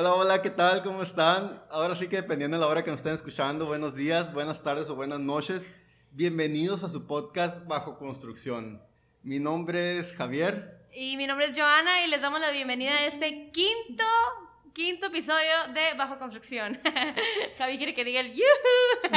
Hola, hola, ¿qué tal? ¿Cómo están? Ahora sí que dependiendo de la hora que nos estén escuchando, buenos días, buenas tardes o buenas noches. Bienvenidos a su podcast Bajo Construcción. Mi nombre es Javier. Y mi nombre es Joana y les damos la bienvenida a este quinto, quinto episodio de Bajo Construcción. Javi quiere que diga el yuhu.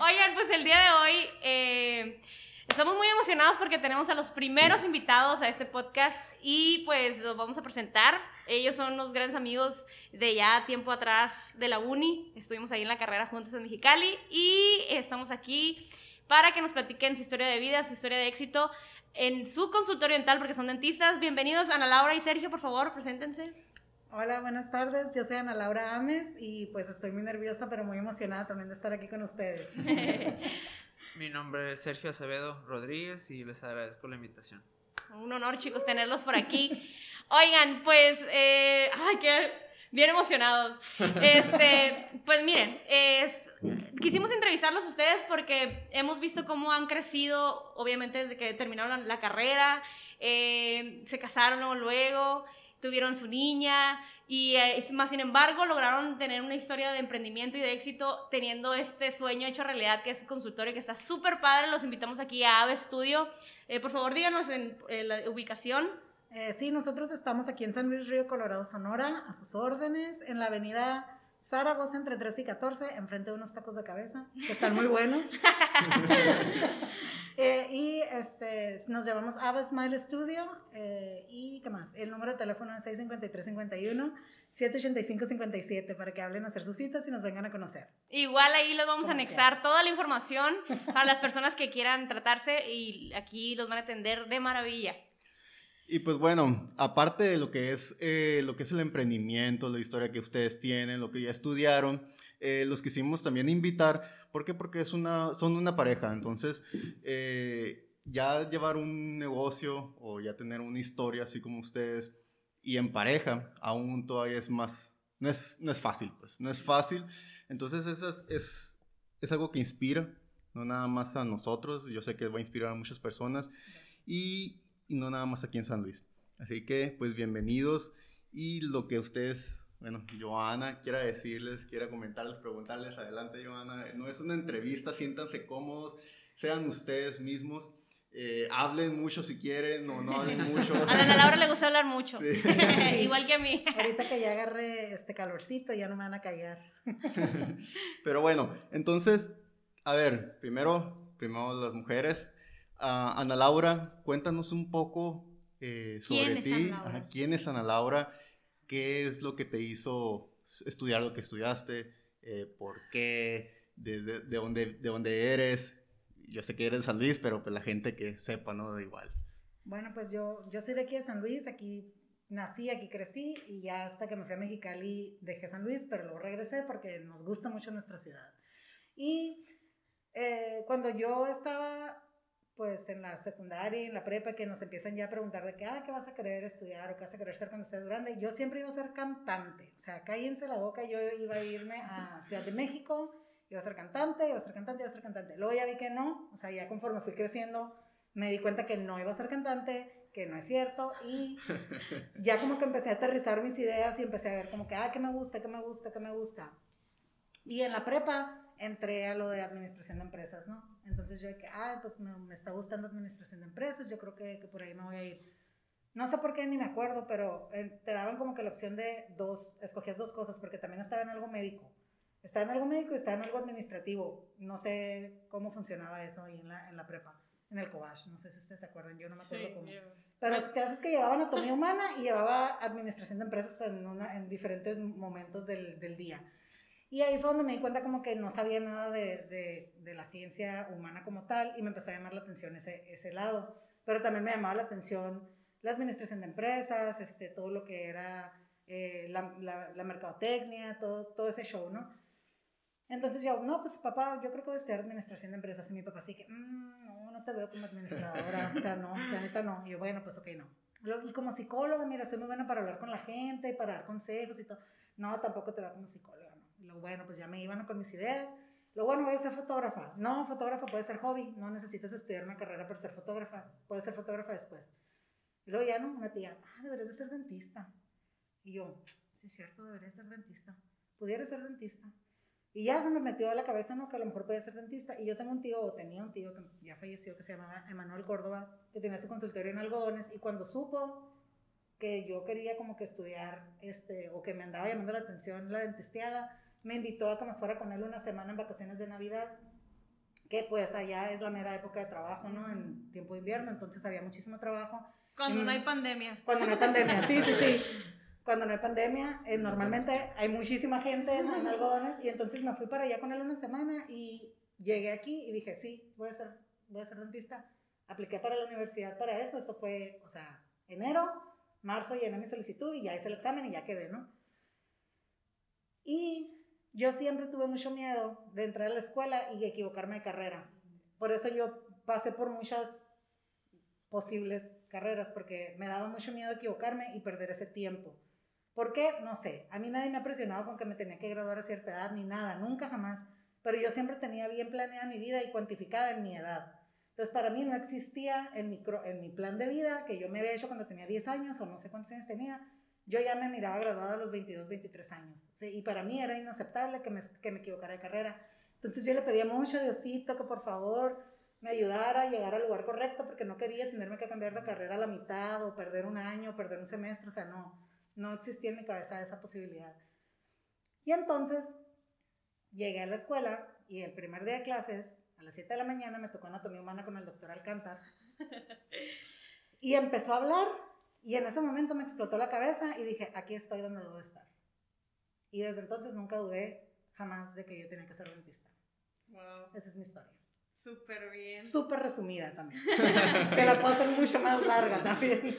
Oigan, pues el día de hoy eh, estamos muy emocionados porque tenemos a los primeros invitados a este podcast y pues los vamos a presentar. Ellos son unos grandes amigos de ya tiempo atrás de la uni. Estuvimos ahí en la carrera juntos en Mexicali y estamos aquí para que nos platiquen su historia de vida, su historia de éxito en su consultorio dental porque son dentistas. Bienvenidos Ana Laura y Sergio, por favor, preséntense. Hola, buenas tardes. Yo soy Ana Laura Ames y pues estoy muy nerviosa pero muy emocionada también de estar aquí con ustedes. Mi nombre es Sergio Acevedo Rodríguez y les agradezco la invitación. Un honor, chicos, tenerlos por aquí. Oigan, pues, eh, ay, qué bien emocionados. Este, pues miren, es, quisimos entrevistarlos a ustedes porque hemos visto cómo han crecido, obviamente desde que terminaron la, carrera, eh, se casaron luego, tuvieron su niña y eh, más sin embargo lograron tener una historia de emprendimiento y de éxito teniendo este sueño hecho realidad que es su consultorio que está súper padre. Los invitamos aquí a Ave Studio. Eh, por favor, díganos en, en la ubicación. Eh, sí, nosotros estamos aquí en San Luis Río Colorado, Sonora, a sus órdenes, en la avenida Zaragoza entre 13 y 14, enfrente de unos tacos de cabeza, que están muy buenos. Eh, y este, nos llamamos Ava Smile Studio. eh, y qué más, el número de teléfono es 653-51. 785-57 para que hablen a hacer sus citas y nos vengan a conocer. Igual ahí les vamos a anexar toda la información para las personas que quieran tratarse y aquí los van a atender de maravilla. Y pues bueno, aparte de lo que es, eh, lo que es el emprendimiento, la historia que ustedes tienen, lo que ya estudiaron, eh, los quisimos también invitar. ¿Por qué? Porque es una, son una pareja. Entonces, eh, ya llevar un negocio o ya tener una historia así como ustedes y en pareja, aún todavía es más, no es, no es fácil, pues, no es fácil. Entonces, es, es, es algo que inspira, no nada más a nosotros, yo sé que va a inspirar a muchas personas y, y no nada más aquí en San Luis. Así que, pues, bienvenidos y lo que ustedes, bueno, Joana quiera decirles, quiera comentarles, preguntarles, adelante, Joana. No es una entrevista, siéntanse cómodos, sean ustedes mismos. Eh, hablen mucho si quieren o no hablen mucho. A la Ana Laura le gusta hablar mucho, Sí. igual que a mí. Ahorita que ya agarre este calorcito, ya no me van a callar. Pero bueno, entonces, a ver, primero, primero las mujeres. Ah, Ana Laura, cuéntanos un poco eh, sobre ¿Quién es ti. Ajá, ¿Quién es Ana Laura? ¿Qué es lo que te hizo estudiar lo que estudiaste? Eh, ¿Por qué? De, de- de dónde, ¿De dónde eres? Yo sé que eres de San Luis, pero pues la gente que sepa, ¿no? Da igual. Bueno, pues yo, yo soy de aquí de San Luis, aquí nací, aquí crecí y ya hasta que me fui a Mexicali dejé San Luis, pero luego regresé porque nos gusta mucho nuestra ciudad. Y eh, cuando yo estaba pues en la secundaria, en la prepa, que nos empiezan ya a preguntar de que, ah, ¿qué vas a querer estudiar o qué vas a querer ser cuando estés grande? Yo siempre iba a ser cantante, o sea, cállense la boca, yo iba a irme a Ciudad de México, iba a ser cantante, iba a ser cantante, iba a ser cantante. Luego ya vi que no, o sea, ya conforme fui creciendo, me di cuenta que no iba a ser cantante, que no es cierto, y ya como que empecé a aterrizar mis ideas y empecé a ver como que, ah, ¿qué me gusta, qué me gusta, qué me gusta? Y en la prepa entré a lo de administración de empresas, ¿no? Entonces yo de que, ah, pues me, me está gustando administración de empresas, yo creo que, que por ahí me voy a ir. No sé por qué ni me acuerdo, pero eh, te daban como que la opción de dos, escogías dos cosas, porque también estaba en algo médico. Estaba en algo médico y estaba en algo administrativo. No sé cómo funcionaba eso ahí en la, en la prepa, en el COBASH. No sé si ustedes se acuerdan, yo no me acuerdo cómo. Pero el caso es que llevaba anatomía humana y llevaba administración de empresas en, una, en diferentes momentos del, del día. Y ahí fue donde me di cuenta como que no sabía nada de, de, de la ciencia humana como tal y me empezó a llamar la atención ese, ese lado. Pero también me llamaba la atención la administración de empresas, este, todo lo que era eh, la, la, la mercadotecnia, todo, todo ese show, ¿no? Entonces yo, no, pues papá, yo creo que voy a estudiar administración de empresas. Y mi papá así que, "Mm, no, no te veo como administradora. o sea, no, la neta no. Y yo, bueno, pues ok, no. Y como psicóloga, mira, soy muy buena para hablar con la gente para dar consejos y todo. No, tampoco te veo como psicóloga, luego, bueno, pues ya me iban con mis ideas. Lo bueno, voy a ser fotógrafa. No, fotógrafa puede ser hobby. No necesitas estudiar una carrera para ser fotógrafa. Puedes ser fotógrafa después. Y luego ya, ¿no? Una tía, ah, deberías de ser dentista. Y yo, sí es cierto, debería ser dentista. Pudiera ser dentista. Y ya se me metió a la cabeza, ¿no? Que a lo mejor podía ser dentista. Y yo tengo un tío, o tenía un tío que ya falleció, que se llamaba Emanuel Córdoba, que tenía su consultorio en algodones. Y cuando supo que yo quería como que estudiar, este, o que me andaba llamando la atención la dentisteada, me invitó a que me fuera con él una semana en vacaciones de Navidad, que pues allá es la mera época de trabajo, ¿no? En tiempo de invierno, entonces había muchísimo trabajo. Cuando Mm. no hay pandemia. Cuando no hay pandemia, sí, sí, sí. Cuando no hay pandemia, eh, normalmente hay muchísima gente en, en algodones y entonces me fui para allá con él una semana y llegué aquí y dije, sí, voy a ser, voy a ser dentista. Apliqué para la universidad para eso, eso fue, o sea, enero, marzo llené mi solicitud y ya hice el examen y ya quedé, ¿no? Y yo siempre tuve mucho miedo de entrar a la escuela y equivocarme de carrera. Por eso yo pasé por muchas posibles carreras, porque me daba mucho miedo equivocarme y perder ese tiempo. ¿Por qué? No sé. A mí nadie me ha presionado con que me tenía que graduar a cierta edad, ni nada, nunca jamás. Pero yo siempre tenía bien planeada mi vida y cuantificada en mi edad. Entonces, para mí no existía en mi, en mi plan de vida, que yo me había hecho cuando tenía 10 años o no sé cuántos años tenía, yo ya me miraba graduada a los 22, 23 años. ¿sí? Y para mí era inaceptable que me, que me equivocara de carrera. Entonces yo le pedía mucho a Diosito que por favor me ayudara a llegar al lugar correcto porque no quería tenerme que cambiar de carrera a la mitad o perder un año o perder un semestre. O sea, no, no existía en mi cabeza esa posibilidad. Y entonces llegué a la escuela y el primer día de clases, a las 7 de la mañana, me tocó anatomía humana con el doctor Alcántar. Y empezó a hablar y en ese momento me explotó la cabeza y dije, aquí estoy donde debo estar. Y desde entonces nunca dudé jamás de que yo tenía que ser dentista. Wow. Esa es mi historia. Súper bien. Súper resumida también. que la puedo hacer mucho más larga también.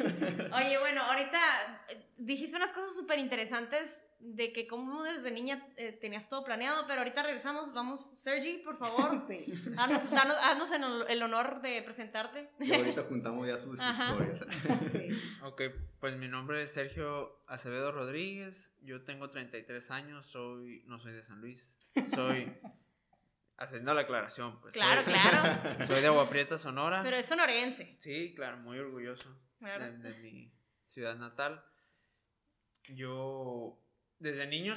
Oye, bueno, ahorita eh, dijiste unas cosas súper interesantes de que como desde niña eh, tenías todo planeado, pero ahorita regresamos. Vamos, Sergi, por favor, sí. haznos, danos- haznos el, el honor de presentarte. Y ahorita juntamos ya sus Ajá. historias. sí. Ok, pues mi nombre es Sergio Acevedo Rodríguez, yo tengo 33 años, soy, no soy de San Luis, soy, haciendo la aclaración, pues. Claro, soy, claro. Soy de Agua Prieta, Sonora. Pero es sonorense. Sí, claro, muy orgulloso Claro. de, de mi ciudad natal. Yo, desde niño,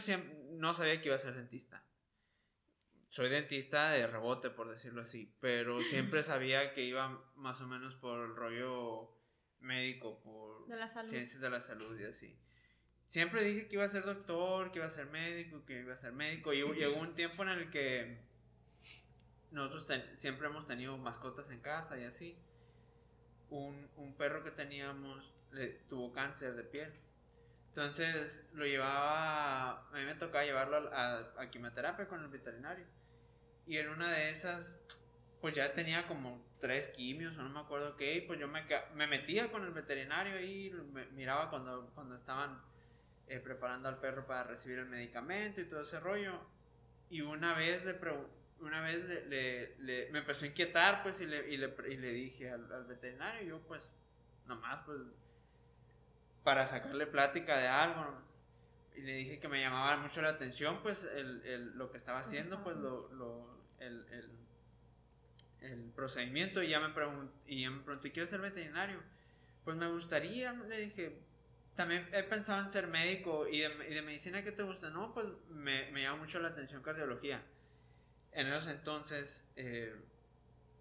no sabía que iba a ser dentista. Soy dentista de rebote, por decirlo así, pero siempre sabía que iba más o menos por el rollo médico, por De la salud. ciencias de la salud y así. Siempre dije que iba a ser doctor, que iba a ser médico, que iba a ser médico. Y llegó un tiempo en el que nosotros ten- siempre hemos tenido mascotas en casa y así. Un, un perro que teníamos le, tuvo cáncer de piel. Entonces lo llevaba, a mí me tocaba llevarlo a, quimioterapia con el veterinario. Y en una de esas, pues ya tenía como tres quimios no me acuerdo qué, y pues yo me, me metía con el veterinario y me- miraba cuando, cuando estaban eh, preparando al perro para recibir el medicamento y todo ese rollo. Y una vez le una vez me empezó a inquietar, pues, y le, dije al veterinario, yo pues, nomás, pues, para sacarle plática de algo, y le dije que me llamaba mucho la atención, pues, el, el- lo que estaba haciendo, pues, lo, lo- el, el, el procedimiento, y ya me preguntó, y ya me preguntó, ¿y quieres ser veterinario? Pues me gustaría, le dije, también he pensado en ser médico y de, y de medicina, ¿qué te gusta? No, pues me, me llama mucho la atención cardiología. En esos entonces, eh,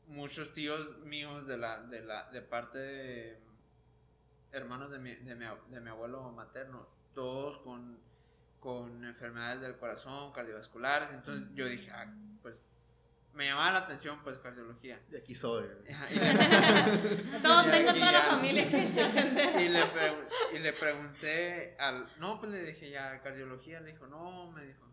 muchos tíos míos de, la, de, la, de parte de hermanos de mi, de mi, de mi abuelo materno, todos con, con enfermedades del corazón, cardiovasculares, entonces yo dije, ah, pues me llamaba la atención pues cardiología. De aquí soy. Ajá, y le- Todo, Y- tengo y toda la familia que se y le, y le pregunté al... No, pues le dije ya, cardiología. Le dijo, no, me dijo.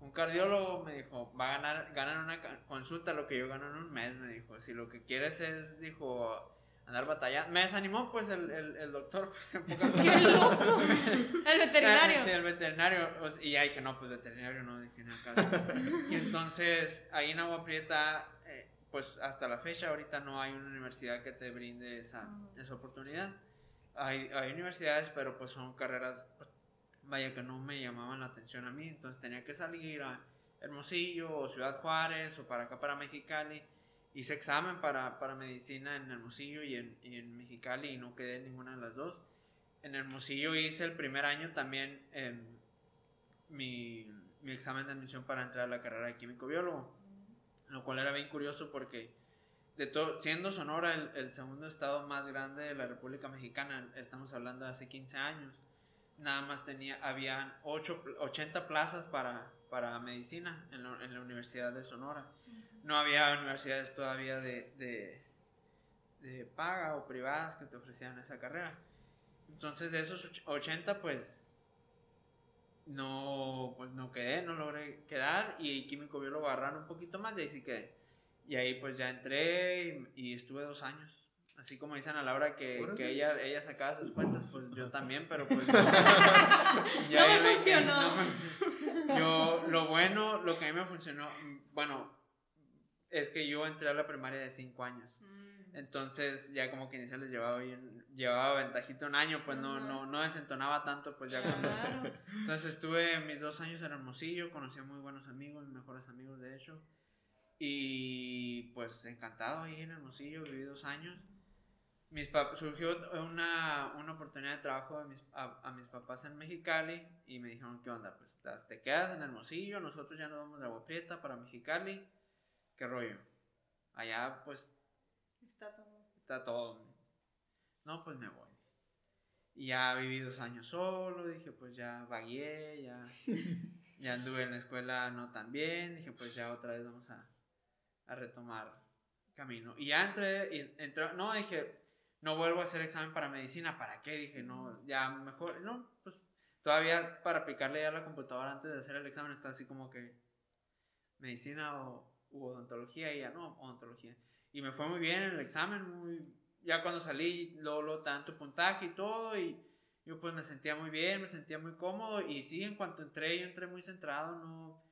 Un cardiólogo me dijo, va a ganar, ganar una ca- consulta lo que yo gano en un mes, me dijo. Si lo que quieres es, dijo, andar batallando. Me desanimó, pues, el, el, el doctor, pues, en pocas ¡Qué loco! El veterinario. Sí, el veterinario. o sea, Y ya dije, no, pues veterinario no, dije, ni al caso. Y entonces, ahí en Agua Prieta, eh, pues hasta la fecha, ahorita no hay una universidad que te brinde esa, esa oportunidad. Hay, hay universidades, pero pues son carreras, pues, vaya que no me llamaban la atención a mí. Entonces tenía que salir a Hermosillo o Ciudad Juárez o para acá, para Mexicali. Hice examen para, para medicina en Hermosillo y en, y en Mexicali y no quedé en ninguna de las dos. en Hermosillo hice el primer año también em, mi, mi examen de admisión para entrar a la carrera de químico biólogo, lo cual era bien curioso porque de todo, siendo Sonora el, el, segundo estado más grande de la República Mexicana, estamos hablando de hace 15 años, nada más tenía, habían 8, 80 plazas para, para medicina en la, en la Universidad de Sonora. No había universidades todavía de, de, de paga o privadas que te ofrecieran esa carrera. Entonces de esos 80 pues no, pues no quedé, no logré quedar y químico biólogo agarraron un poquito más y ahí sí quedé. Y ahí pues ya entré y, y estuve dos años. Así como dicen a Laura que, que ella, ella sacaba sus cuentas, pues yo también, pero pues... No, ya no me funcionó. No, yo, lo bueno, lo que a mí me funcionó, bueno, es que yo entré a la primaria de cinco años. Mm. Entonces ya como que se les llevaba bien, llevaba ventajito un año, pues no, no, no desentonaba tanto, pues ya cuando... Claro. Entonces estuve mis dos años en Hermosillo, conocí a muy buenos amigos, mejores amigos de hecho. Y pues encantado ahí en Hermosillo, viví dos años. Mis pap- surgió una, una oportunidad de trabajo a mis, a, a mis papás en Mexicali y me dijeron, ¿qué onda? Pues te quedas en Hermosillo, nosotros ya nos vamos de Agua Prieta para Mexicali. ¿Qué rollo? Allá pues Está todo. está todo. No, pues me voy. Y ya viví dos años solo, dije, pues ya vagué, ya, ya anduve en la escuela no tan bien, dije, pues ya otra vez vamos a, a retomar camino. Y ya entré, y entré, no, dije, no vuelvo a hacer examen para medicina, ¿para qué? Dije, no, ya mejor, no, pues todavía para picarle ya a la computadora antes de hacer el examen está así como que medicina o u odontología y ya no, odontología. Y me fue muy bien en el examen, muy, ya cuando salí, te dan tu puntaje y todo, y yo pues me sentía muy bien, me sentía muy cómodo, y sí, en cuanto entré, yo entré muy centrado, no,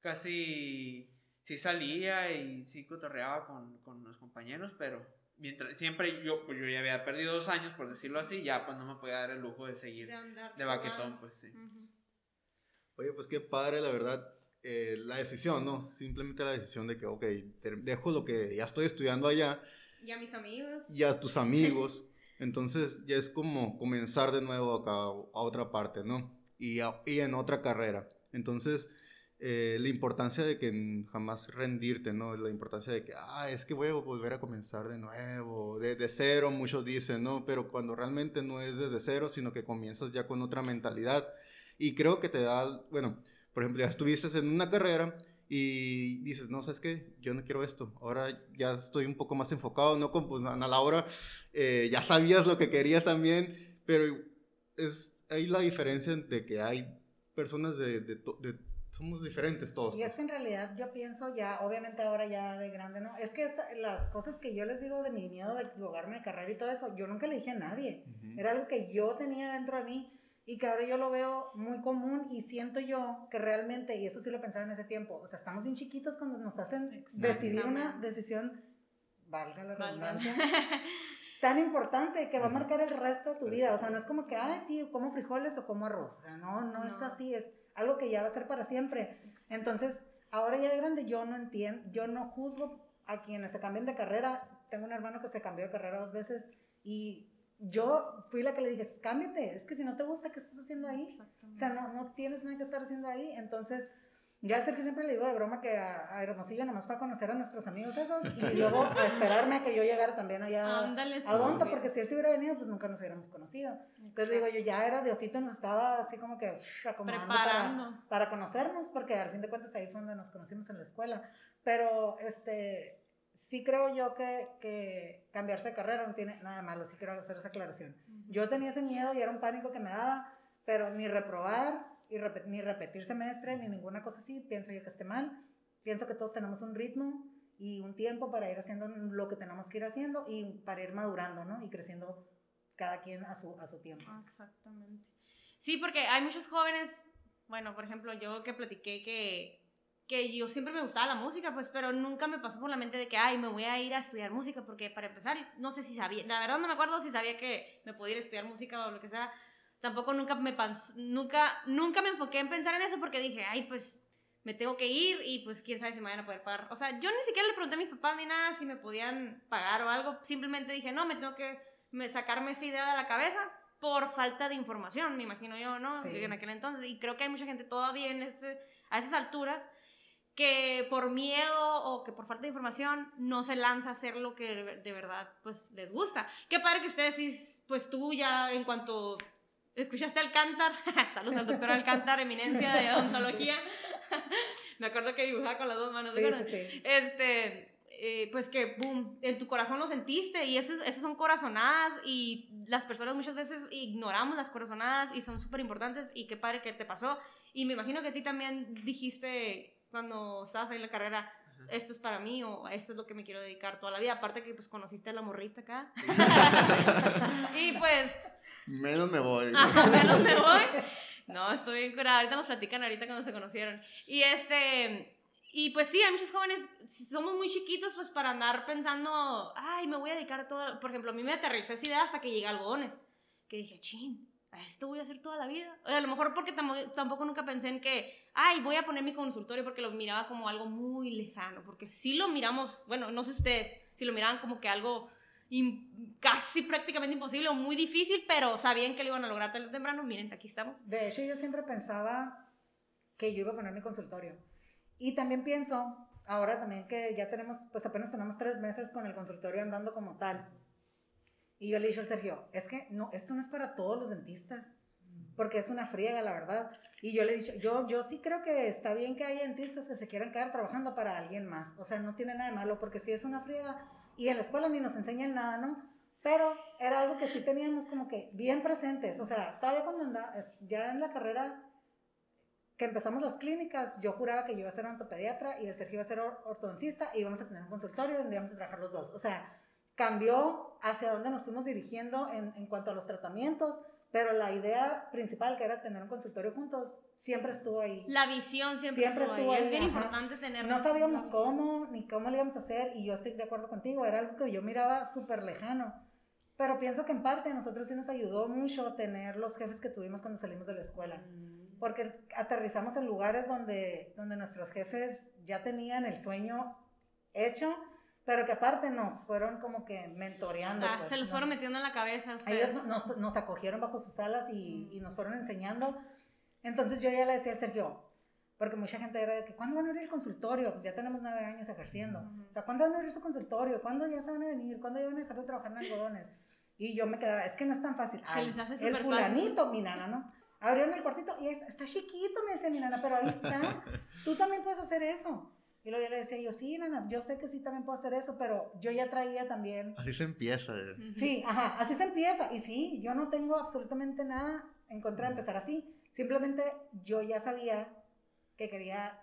casi, sí salía y sí cotorreaba con, con los compañeros, pero mientras, siempre yo, pues yo ya había perdido dos años, por decirlo así, ya pues no me podía dar el lujo de seguir De andar de baquetón, pues sí. Oye, pues qué padre, la verdad, eh, la decisión, ¿no? Simplemente la decisión de que, ok, te- dejo lo que ya estoy estudiando allá Y a mis amigos. y a tus amigos, entonces ya es como comenzar de nuevo acá a otra parte, ¿no? Y, a- y en otra carrera. Entonces, eh, la importancia de que jamás rendirte, ¿no? La importancia de que, ah, es que voy a volver a comenzar de nuevo, de, de cero, muchos dicen, ¿no? Pero cuando realmente no es desde cero, sino que comienzas ya con otra mentalidad. Y creo que te da, bueno, por ejemplo, ya estuviste en una carrera y dices, no, ¿sabes qué? Yo no quiero esto. Ahora ya estoy un poco más enfocado, ¿no? Como pues, Ana Laura, eh, ya sabías lo que querías también, pero es ahí la diferencia de que hay personas de, de, de- somos diferentes todos. Y es pues. que en realidad yo pienso ya, obviamente ahora ya de grande, ¿no? Es que esta- las cosas que yo les digo de mi miedo de equivocarme de carrera y todo eso, yo nunca le dije a nadie. Ujú. Era algo que yo tenía dentro de mí y que ahora yo lo veo muy común y siento yo que realmente, y eso sí lo pensaba en ese tiempo, o sea, estamos bien chiquitos cuando nos hacen decidir una decisión, valga la redundancia, tan importante que va a marcar el resto de tu vida. O sea, no es como que, ay, sí, como frijoles o como arroz. O sea, no, no, es No. así, es algo que ya va a ser para siempre. Entonces, ahora ya de grande, yo no entiendo, yo no juzgo a quienes se cambian de carrera. Tengo un hermano que se cambió de carrera dos veces y yo fui la que le dije, cámbiate, es que si no te gusta, ¿qué estás haciendo ahí? O sea, no, no tienes nada que estar haciendo ahí. Entonces, ya al ser que siempre le digo de broma que a, a Hermosillo nomás fue a conocer a nuestros amigos esos y luego a esperarme a que yo llegara también allá Ándale, a Donta, porque si él se hubiera venido, pues nunca nos hubiéramos conocido. Entonces digo yo, ya era Diosito, nos estaba así como que uff, acomodando Preparando. para, para conocernos, porque al fin de cuentas ahí fue donde nos conocimos en la escuela. Pero este, sí creo yo que, que cambiarse de carrera no tiene nada malo, sí quiero hacer esa aclaración. Yo tenía ese miedo y era un pánico que me daba, pero ni reprobar, y ni repetir semestre, ni ninguna cosa así, pienso yo que esté mal. Pienso que todos tenemos un ritmo y un tiempo para ir haciendo lo que tenemos que ir haciendo y para ir madurando, ¿no? Y creciendo cada quien a su, a su tiempo. Ah, Exactamente. Sí, porque hay muchos jóvenes, bueno, por ejemplo, yo que platiqué que, que yo siempre me gustaba la música, pues, pero nunca me pasó por la mente de que, ay, me voy a ir a estudiar música, porque para empezar, no sé si sabía, la verdad no me acuerdo si sabía que me podía ir a estudiar música o lo que sea. Tampoco nunca me, nunca, nunca me enfoqué en pensar en eso porque dije, ay, pues, me tengo que ir y pues quién sabe si me vayan a poder pagar. O sea, yo ni siquiera le pregunté a mis papás ni nada si me podían pagar o algo. Simplemente dije, no, me tengo que me, sacarme esa idea de la cabeza por falta de información, me imagino yo, ¿no? Sí. En aquel entonces. Y creo que hay mucha gente todavía en ese, a esas alturas que por miedo o que por falta de información no se lanza a hacer lo que de verdad pues les gusta. Qué padre que ustedes sí, pues tú ya en cuanto escuchaste Alcántar, saludos al doctor Alcántar, eminencia de odontología, me acuerdo que dibujaba con las dos manos, ¿te Sí, sí, sí. este, eh, pues que, boom, en tu corazón lo sentiste y esas, esas son corazonadas y las personas muchas veces ignoramos las corazonadas y son súper importantes y qué padre que te pasó. Y me imagino que a ti también dijiste cuando estabas ahí en la carrera, esto es para mí o esto es lo que me quiero dedicar toda la vida. Aparte que pues conociste a la morrita acá. y pues, Menos me voy. Ajá, menos me voy. No, estoy bien curada. Ahorita nos platican ahorita cuando se conocieron. Y este. Y pues sí, hay muchos jóvenes, somos muy chiquitos pues para andar pensando, ay, me voy a dedicar a todo. Por ejemplo, a mí me aterrizó esa idea hasta que llegué a algodones. Que dije, chin, esto voy a hacer toda la vida. O sea, a lo mejor porque tampoco, nunca pensé en que, ay, voy a poner mi consultorio porque lo miraba como algo muy lejano. Porque sí lo miramos, bueno, no sé ustedes, si lo miraban como que algo casi prácticamente imposible o muy difícil, pero sabían que lo iban a lograr tarde o temprano. Miren, aquí estamos. De hecho, yo siempre pensaba que yo iba a poner mi consultorio. Y también pienso, ahora también que ya tenemos, pues apenas tenemos tres meses con el consultorio andando como tal. Y yo le dije al Sergio, es que no, esto no es para todos los dentistas, porque es una friega, la verdad. Y yo le dicho, yo, yo sí creo que está bien que haya dentistas que se quieran quedar trabajando para alguien más. O sea, no tiene nada de malo, porque si es una friega, y en la escuela ni nos enseñan nada, ¿no? Pero era algo que sí teníamos como que bien presentes. O sea, todavía cuando andaba, ya en la carrera que empezamos las clínicas, yo juraba que yo iba a ser ortopediatra y el Sergio iba a ser or- ortodoncista y íbamos a tener un consultorio donde íbamos a trabajar los dos. O sea, cambió hacia dónde nos fuimos dirigiendo en, en cuanto a los tratamientos, pero la idea principal, que era tener un consultorio juntos, siempre estuvo ahí. La visión siempre, Siempre estuvo, estuvo ahí. ahí, Es bien ajá. importante tener. No sabíamos cómo ni cómo lo íbamos a hacer y yo estoy de acuerdo contigo, era algo que yo miraba súper lejano. Pero pienso que en parte a nosotros sí nos ayudó mucho tener los jefes que tuvimos cuando salimos de la escuela. Porque aterrizamos en lugares donde, donde nuestros jefes ya tenían el sueño hecho, pero que aparte nos fueron como que mentoreando. Ah, pues, se los ¿no? fueron metiendo en la cabeza ustedes. Ellos nos, nos acogieron bajo sus alas y, y nos fueron enseñando. Entonces yo ya le decía al Sergio, porque mucha gente era de que, ¿cuándo van a abrir el consultorio? Pues ya tenemos nueve años ejerciendo. O sea, ¿cuándo van a abrir su consultorio? ¿Cuándo ya se van a venir? ¿Cuándo ya van a dejar de trabajar en algodones? Y yo me quedaba, es que no es tan fácil. Se Ay, les hace el fulanito, mi nana, ¿no? Abrieron el cuartito y es- está chiquito, me decía mi nana, pero ahí está. Tú también puedes hacer eso. Y luego yo le decía yo, sí, nana, yo sé que sí también puedo hacer eso, pero yo ya traía también Así se empieza. eh. Sí, ajá, así se empieza. Y sí, yo no tengo absolutamente nada en contra de empezar así. Simplemente yo ya sabía que quería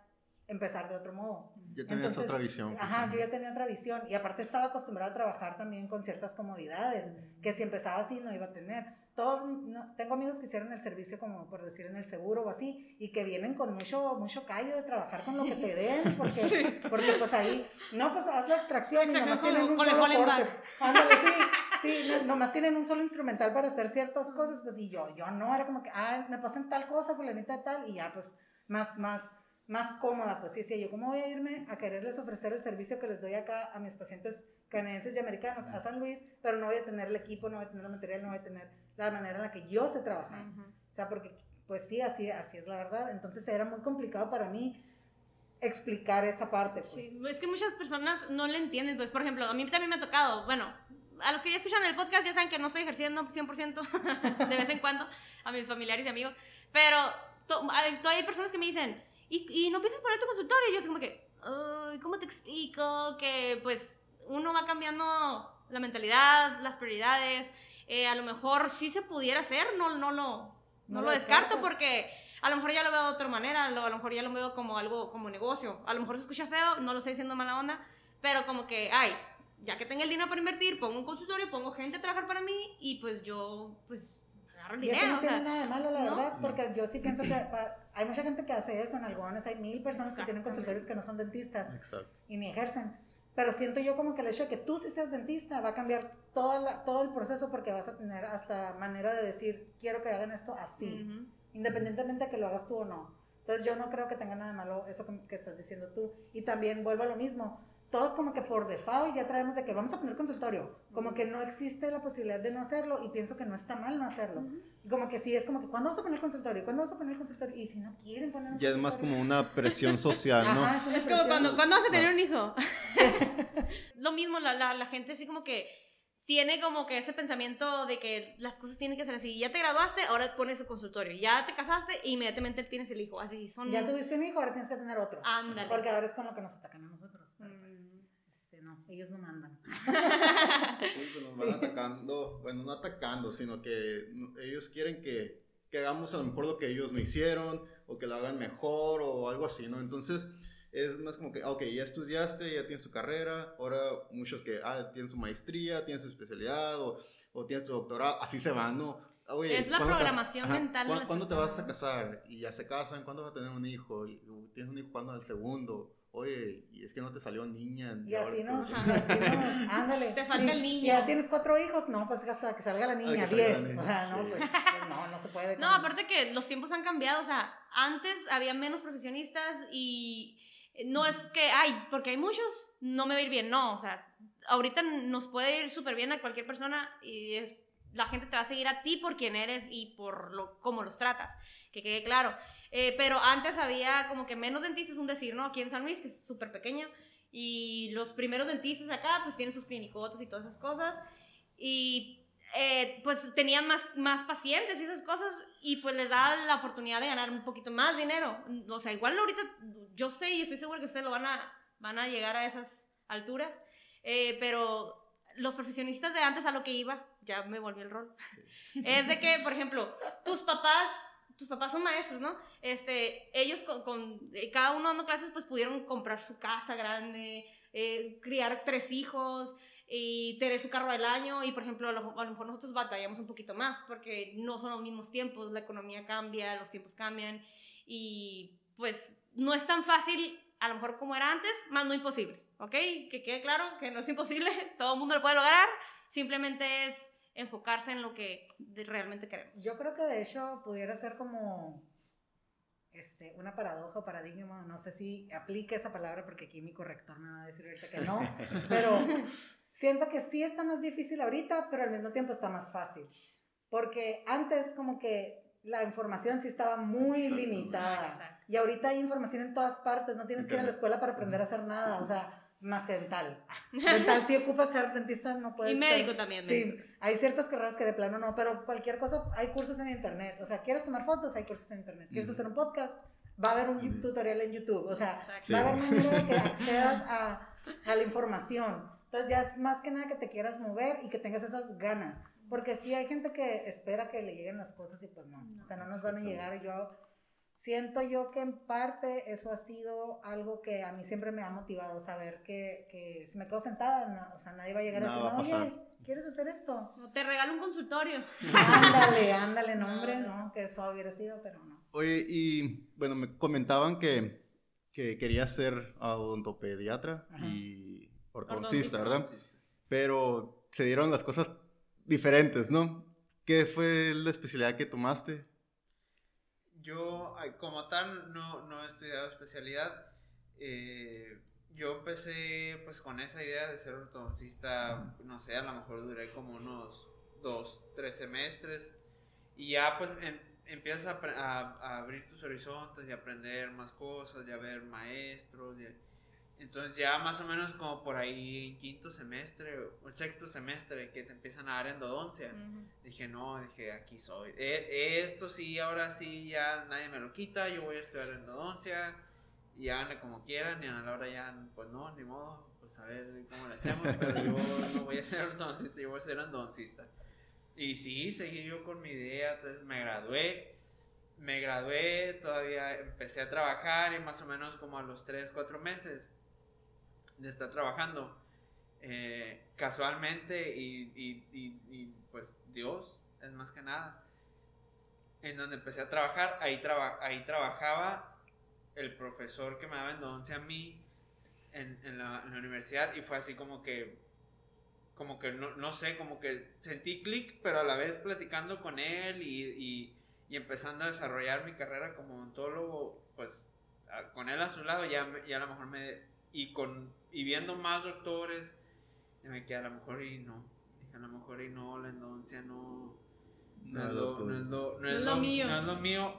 empezar de otro modo. Ya tenías Entonces, otra visión. Ajá, quizá. yo ya tenía otra visión. Y aparte estaba acostumbrada a trabajar también con ciertas comodidades, que si empezaba así no iba a tener. Todos, no- tengo amigos que hicieron el servicio como por decir en el seguro o así, y que vienen con mucho, mucho callo de trabajar con lo que te den, porque, porque pues ahí, no, pues haz la extracción y nomás con- tienen un con solo Hollenbach. forceps. Ándale, sí, sí, no- nomás tienen un solo instrumental para hacer ciertas cosas, pues y yo, yo no, era como que, ah, me pasan tal cosa, fulanita tal, y ya pues más, más, más cómoda, pues sí, sí, yo cómo voy a irme a quererles ofrecer el servicio que les doy acá a mis pacientes canadienses y americanos a San Luis, pero no voy a tener el equipo, no voy a tener el material, no voy a tener la manera en la que yo sé trabajar. Ujú. O sea, porque, pues sí, así, así es la verdad. Entonces era muy complicado para mí explicar esa parte. Pues. Sí, es que muchas personas no le entienden. Pues, por ejemplo, a mí también me ha tocado, bueno, a los que ya escuchan el podcast ya saben que no estoy ejerciendo 100% de vez en cuando a mis familiares y amigos, pero to- hay, personas que me dicen, ¿y, y no piensas poner tu consultorio? Y yo soy como que, "Ay, ¿cómo te explico? Que pues uno va cambiando la mentalidad, las prioridades, eh, a lo mejor sí se pudiera hacer, no, no lo, no No lo descarto descartas. porque a lo mejor ya lo veo de otra manera, lo- a lo mejor ya lo veo como algo, como negocio. A lo mejor se escucha feo, no lo estoy diciendo mala onda, pero como que, ay, ya que tengo el dinero para invertir, pongo un consultorio, pongo gente a trabajar para mí y pues yo, pues, agarro el Y eso dinero. no o tiene sea, nada de malo, la ¿no? verdad, porque yo sí pienso que pa- hay mucha gente que hace eso en algodones, hay mil personas que tienen consultorios que no son dentistas Exacto. y ni ejercen. Pero siento yo como que el hecho de que tú sí seas dentista va a cambiar toda la- todo el proceso porque vas a tener hasta manera de decir, quiero que hagan esto así, ujú. independientemente de que lo hagas tú o no. Entonces yo no creo que tenga nada de malo eso que, que estás diciendo tú. Y también vuelvo a lo mismo. todos como que por default ya traemos de que vamos a poner consultorio. Como que no existe la posibilidad de no hacerlo y pienso que no está mal no hacerlo. Como que sí, es como que, ¿cuándo vas a poner consultorio? ¿Cuándo vas a poner consultorio? Y si no quieren poner Ya es más como una presión social, ¿no? Ajá, una Es como cuando, ¿cuándo vas a tener un hijo? Lo mismo, la, la, la gente así como que tiene como que ese pensamiento de que las cosas tienen que ser así. Ya te graduaste, ahora pones el consultorio. Ya te casaste, inmediatamente tienes el hijo. Así son. Ya tuviste un hijo, ahora tienes que tener otro. Ándale. Porque ahora es con lo que nos atacan a nosotros. pero pues, Mm. este, no, ellos no mandan. Sí, pues nos van atacando, bueno, no atacando, sino que ellos quieren que, que hagamos a lo mejor lo que ellos no hicieron, o que lo hagan mejor, o algo así, ¿no? Entonces, es más como que, ah, ok, ya estudiaste, ya tienes tu carrera, ahora muchos que, ah, tienes su maestría, tienes tu especialidad, o, o tienes tu doctorado, así se van, ¿no? Ah, oye, Es la ¿cuándo te vas- programación mental ¿cuándo, ¿Cuándo te vas a casar? Y ya se casan, ¿cuándo vas a tener un hijo? Y, uh, tienes un hijo, ¿cuándo el segundo? Oye, y es que no te salió niña. Y así no, y así no, ándale. Te falta el niño. Ya tienes cuatro hijos, no, pues hasta que salga la niña, que salga la diez. niña, O sea, no, sí. pues, pues, no, no se puede. No, aparte que los tiempos han cambiado, o sea, antes había menos profesionistas y no es que, ay, porque hay muchos, no me va a ir bien, no, o sea, ahorita nos puede ir súper bien a cualquier persona y es- la gente te va a seguir a ti por quién eres y por lo, cómo los tratas, que quede claro. Eh, pero antes había como que menos dentistas, un decir, ¿no? Aquí en San Luis, que es súper pequeño, y los primeros dentistas acá, pues tienen sus clinicotas y todas esas cosas, y eh, pues tenían más, más pacientes y esas cosas y pues les da la oportunidad de ganar un poquito más dinero. O sea, igual ahorita yo sé y estoy segura que ustedes lo van a, van a llegar a esas alturas, eh, pero los profesionistas de antes a lo que iba, ya me volví el rol, es de que, por ejemplo, tus papás, tus papás son maestros, ¿no? Este, ellos con, con eh, cada uno dando clases pues pudieron comprar su casa grande, eh, criar tres hijos, y tener su carro del año y por ejemplo a lo, a lo mejor nosotros batallamos un poquito más porque no son los mismos tiempos, la economía cambia, los tiempos cambian y pues no es tan fácil a lo mejor como era antes, más no imposible, ¿ok? Que quede claro que no es imposible, todo el mundo lo puede lograr, simplemente es enfocarse en lo que realmente queremos. Yo creo que de hecho pudiera ser como este, una paradoja o paradigma, no sé si aplique esa palabra porque aquí mi corrector me va a decir ahorita que no, pero siento que sí está más difícil ahorita, pero al mismo tiempo está más fácil. Porque antes como que la información sí estaba muy limitada. Exacto. Y ahorita hay información en todas partes, no tienes que ir a la escuela para aprender a hacer nada, o sea, más que dental. Dental sí ocupas ser dentista, no puedes Y estar- médico también. Sí, médico. hay ciertas carreras que de plano no, pero cualquier cosa, hay cursos en internet. O sea, ¿quieres tomar fotos? Hay cursos en internet. ¿Quieres Ujú. hacer un podcast? Va a haber un Ujú. tutorial en YouTube. O sea, Exacto. va a haber manera de que accedas a, a la información. Entonces ya es más que nada que te quieras mover y que tengas esas ganas. Porque sí hay gente que espera que le lleguen las cosas y pues no. O sea, no nos van a llegar. Yo siento yo que en parte eso ha sido algo que a mí siempre me ha motivado. Saber que, que si me quedo sentada, no- o sea, nadie va a llegar Nada a va a decirme, oye. ¿quieres hacer esto? O Te regalo un consultorio. Ándale, ándale, no, hombre, No. no, que eso hubiera sido, pero no. Oye, y bueno, me comentaban que, que querías ser odontopediatra Ajá. y Ortodoncista. ¿verdad? Pero se dieron las cosas diferentes, ¿no? ¿Qué fue la especialidad que tomaste? Yo, como tal, no, no he estudiado especialidad. Eh, yo empecé pues con esa idea de ser ortodoncista, no sé, a lo mejor duré como unos dos, tres semestres. Y ya pues em- empiezas a, a- a abrir tus horizontes y aprender más cosas, ya ver maestros. ya- Entonces ya más o menos como por ahí en quinto semestre o sexto semestre que te empiezan a dar endodoncia. Dije, no, dije, aquí soy. E- esto sí, ahora sí, ya nadie me lo quita. Yo voy a estudiar endodoncia. Y háganle como quieran. Y a la hora ya, pues no, ni modo. Pues a ver cómo le hacemos. Pero yo no voy a ser ortodoncista, yo voy a ser endodoncista. Y sí, seguí yo con mi idea. Entonces me gradué. Me gradué, todavía empecé a trabajar. Y más o menos como a los 3, 4 meses de estar trabajando. eh, casualmente y, y- y- y, pues Dios es más que nada en donde empecé a trabajar ahí, traba- ahí trabajaba el profesor que me daba endodoncia a mí en, en la, en la universidad y fue así como que como que no, no sé como que sentí clic pero a la vez platicando con él y, empezando a desarrollar mi carrera como odontólogo pues a- con él a su lado ya, ya a lo mejor me y, con, y viendo más doctores, me quedé a lo mejor y no. Dije, a lo mejor y no, la endodoncia no, no, es, lo, no, es, lo, no, es, lo, mío. No es lo mío.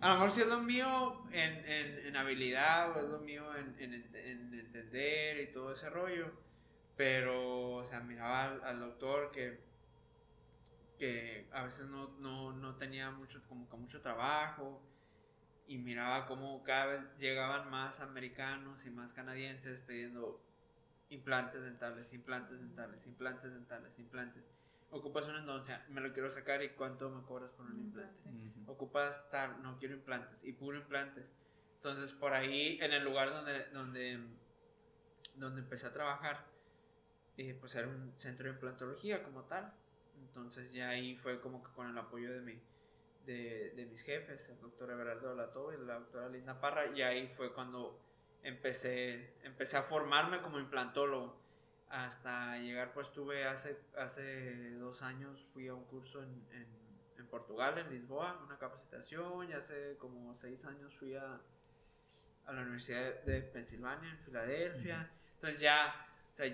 A lo mejor sí es lo mío en, en, en habilidad o es lo mío en, en, entender y todo ese rollo. Pero, o sea, miraba al, al doctor que, que a veces no, no, no tenía mucho, como que mucho trabajo y miraba cómo cada vez llegaban más americanos y más canadienses pidiendo implantes dentales, implantes dentales, implantes dentales, implantes. Ocupas una endoncia, me lo quiero sacar y cuánto me cobras por un implante. Ocupas tal, no quiero implantes y puro implantes. Entonces por ahí en el lugar donde donde donde empecé a trabajar, eh, pues era un centro de implantología como tal. Entonces ya ahí fue como que con el apoyo de mi de, de mis jefes, el doctor Everardo Lato y la doctora Linda Parra, y ahí fue cuando empecé, empecé a formarme como implantólogo. Hasta llegar, pues tuve hace, hace dos años, fui a un curso en, en, en Portugal, en Lisboa, una capacitación, y hace como seis años fui a, a la Universidad de Pensilvania, en Filadelfia. Entonces ya, o sea,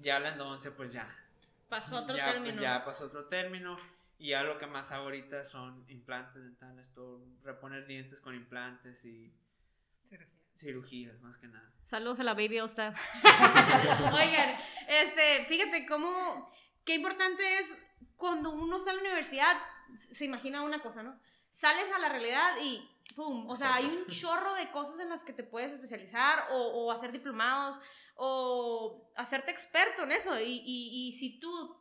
ya la endodoncia, pues ya. Pasó otro ya, término. Ya pasó otro término. Y ya lo que más hago ahorita son implantes dentales, todo, reponer dientes con implantes y cirugías, más que nada. Saludos a la Baby Staff. Oigan, este, fíjate cómo, qué importante es cuando uno sale a la universidad, se imagina una cosa, ¿no? Sales a la realidad y ¡pum! O sea, hay un chorro de cosas en las que te puedes especializar o, o hacer diplomados o hacerte experto en eso. Y, y, y si tú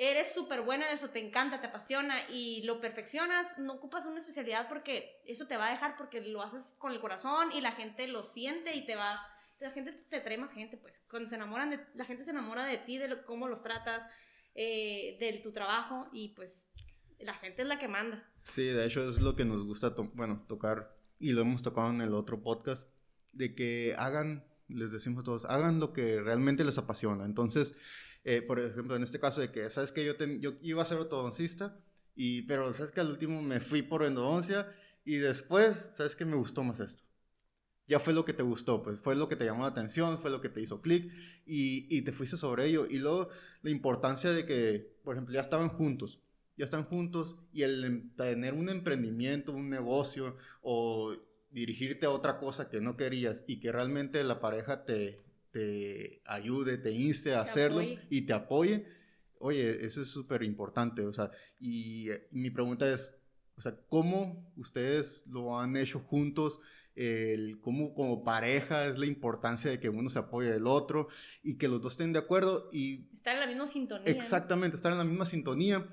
eres súper buena en eso, te encanta, te apasiona y lo perfeccionas, no ocupas una especialidad porque eso te va a dejar porque lo haces con el corazón y la gente lo siente y te va, la gente te trae más gente, pues cuando se enamoran de, la gente se enamora de ti, de lo, cómo los tratas, eh, de tu trabajo y pues la gente es la que manda. Sí, de hecho es lo que nos gusta, bueno, tocar y lo hemos tocado en el otro podcast, de que hagan, les decimos a todos, hagan lo que realmente les apasiona. Entonces, eh, por ejemplo, en este caso de que, ¿sabes que yo, yo iba a ser ortodoncista, y, pero ¿sabes que al último me fui por endodoncia y después, ¿sabes que me gustó más esto? Ya fue lo que te gustó, pues fue lo que te llamó la atención, fue lo que te hizo clic y, y te fuiste sobre ello. Y luego la importancia de que, por ejemplo, ya estaban juntos, ya están juntos y el tener un emprendimiento, un negocio o dirigirte a otra cosa que no querías y que realmente la pareja te, te ayude, te inste a Te hacerlo apoye. y te apoye, oye, eso es súper importante. O sea, y eh, mi pregunta es, o sea, ¿cómo ustedes lo han hecho juntos? El, cómo como pareja es la importancia de que uno se apoye del otro y que los dos estén de acuerdo y Estar en la misma sintonía. ¿no? exactamente estar en la misma sintonía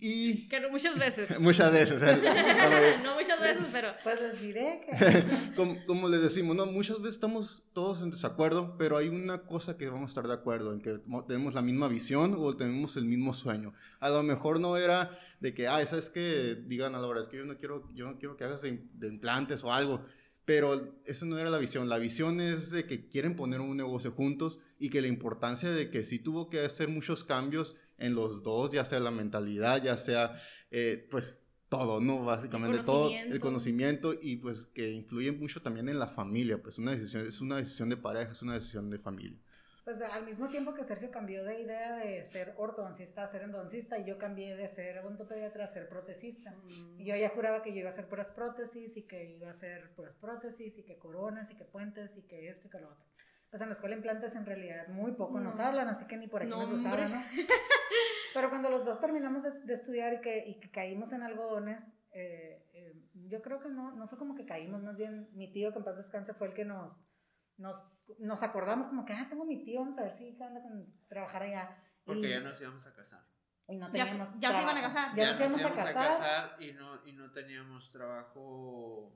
y Que no muchas veces. muchas veces ¿eh? no muchas veces, pero Pues les diré que como, como les decimos, ¿no? Muchas veces estamos todos en desacuerdo, pero hay una cosa que vamos a estar de acuerdo, en que mo- tenemos la misma visión o tenemos el mismo sueño. A lo mejor no era de que, ah, ¿sabes que Digan a la hora, es que yo no quiero, yo no quiero que hagas de, de implantes o algo. Pero eso no era la visión. La visión es de que quieren poner un negocio juntos y que la importancia de que sí tuvo que hacer muchos cambios en los dos, ya sea la mentalidad, ya sea, eh, pues, todo, ¿no? Básicamente todo, el conocimiento. conocimiento y pues que influye mucho también en la familia, pues una decisión, es una decisión de pareja, es una decisión de familia. Pues al mismo tiempo que Sergio cambió de idea de ser ortodoncista a ser endodoncista, y yo cambié de ser odontopediatra a ser protesista. Y yo ya juraba que yo iba a hacer puras prótesis y que iba a hacer puras prótesis y que coronas y que puentes y que esto y que lo otro. Pues en la escuela de implantes en realidad muy poco nos No. hablan, así que ni por aquí No, me cruzaban, hombre. ¿no? Pero cuando los dos terminamos de, de estudiar y que, y que caímos en algodones, eh, eh, yo creo que no, no fue como que caímos, más bien mi tío, que en paz descanse, fue el que nos, nos, nos acordamos como que, ah, tengo mi tío, vamos a ver si qué onda con trabajar allá. Porque y, ya nos íbamos a casar. y no Ya teníamos ya se iban a casar. Ya, nos íbamos a casar, y, no, y no teníamos trabajo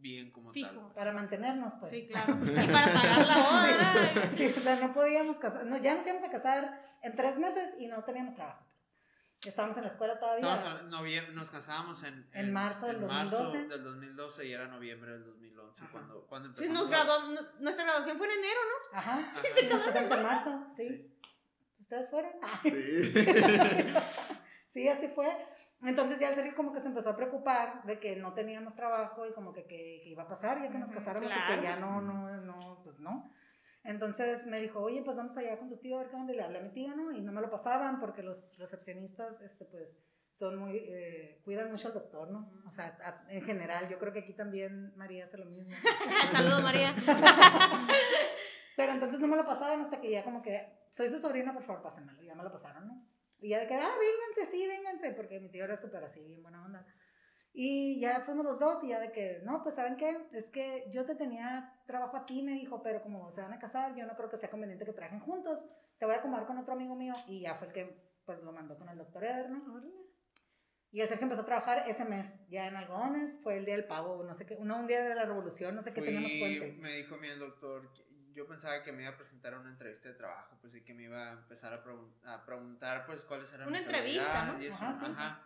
bien como Fijo. tal. para mantenernos, pues. sí, claro. Y para pagar la boda. Sí, o sea, no podíamos casar, no, ya nos íbamos a casar en tres meses y no teníamos trabajo. Estábamos en la escuela todavía. Estamos en noviem- nos casábamos en, En marzo del en marzo 2012. del 2012 y era noviembre del 2011 Ajá. cuando, cuando Sí, empezamos. nos a- graduó- nu- nuestra graduación fue en enero, ¿no? Ajá. Ajá. Y nos casamos en marzo, sí. ¿Ustedes fueron? Ah. Sí. Sí, así fue. Entonces ya el Sergio como que se empezó a preocupar de que no teníamos trabajo y como que, que, que iba a pasar ya que nos casáramos y que ya no, no, no, pues no. Entonces me dijo, oye, pues vamos allá con tu tío a ver qué onda. Y le hablé a mi tío, ¿no? Y no me lo pasaban porque los recepcionistas, este, pues, son muy, eh, cuidan mucho al doctor, ¿no? O sea, a- en general, yo creo que aquí también María hace lo mismo. Saludos, María. Pero entonces no me lo pasaban hasta que ya como que, soy su sobrina, por favor, pásenmelo. Y ya me lo pasaron, ¿no? Y ya de que, ah, vénganse, sí, vénganse, porque mi tío era súper así, bien buena onda. Y ya fuimos los dos y ya de que, no, pues ¿saben qué? Es que yo te tenía trabajo aquí, me dijo, pero como se van a casar, yo no creo que sea conveniente que trabajen juntos. Te voy a acomodar con otro amigo mío y ya fue el que pues lo mandó con el doctor Eder, ¿no? Y el Sergio empezó a trabajar ese mes ya en algodones, fue el día del pavo, no sé qué, no, un día de la revolución, no sé qué teníamos Fui- puente. me dijo mí el doctor, yo pensaba que me iba a presentar a una entrevista de trabajo, pues sí que me iba a empezar a, pregun- a preguntar pues cuáles eran Una mis entrevista, ¿no? y eso, Ajá, sí. ajá.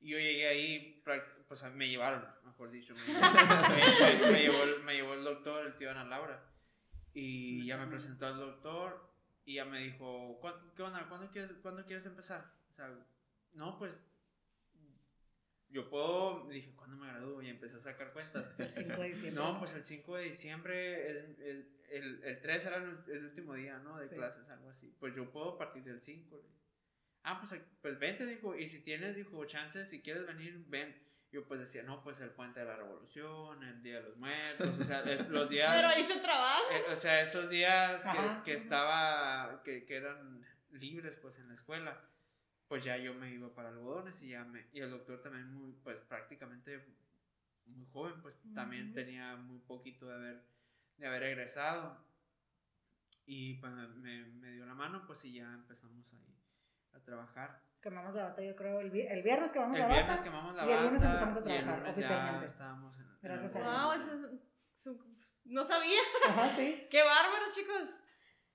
Y yo llegué ahí, pues me llevaron, mejor dicho, me, me- me- llevó, me llevó el doctor, el tío Ana Laura, y ya me presentó al doctor y ya me dijo, "¿Cuán- ¿qué onda? ¿Cuándo quieres, ¿cuándo quieres empezar? O sea, no, pues yo puedo, dije, ¿cuándo me gradúo? Y empecé a sacar cuentas. El 5 de diciembre. No, pues el 5 de diciembre, el, el, el, el 3 era el, último día, ¿no? De Sí. clases, algo así. Pues yo puedo partir del 5. le dije. Ah, pues, pues vente, dijo. Y si tienes, dijo, chances, si quieres venir, ven. Yo pues decía, no, pues el puente de la revolución, el día de los muertos, o sea, es- los días... Pero hice trabajo. eh, o sea, esos días que, que estaba, que, que eran libres, pues, en la escuela, pues ya yo me iba para algodones y ya me, y el doctor también muy, pues, prácticamente muy joven, pues, también tenía muy poquito de haber, de haber egresado, y pues me, me, dio la mano, pues, y ya empezamos ahí a trabajar. Quemamos la bata, yo creo, el, vi- el viernes quemamos El la viernes bata. quemamos la y el lunes empezamos a y el trabajar lunes oficialmente. Ya estábamos en, en Gracias a algodones. Wow, eso es su- no sabía. Ajá, sí. Qué bárbaro, chicos.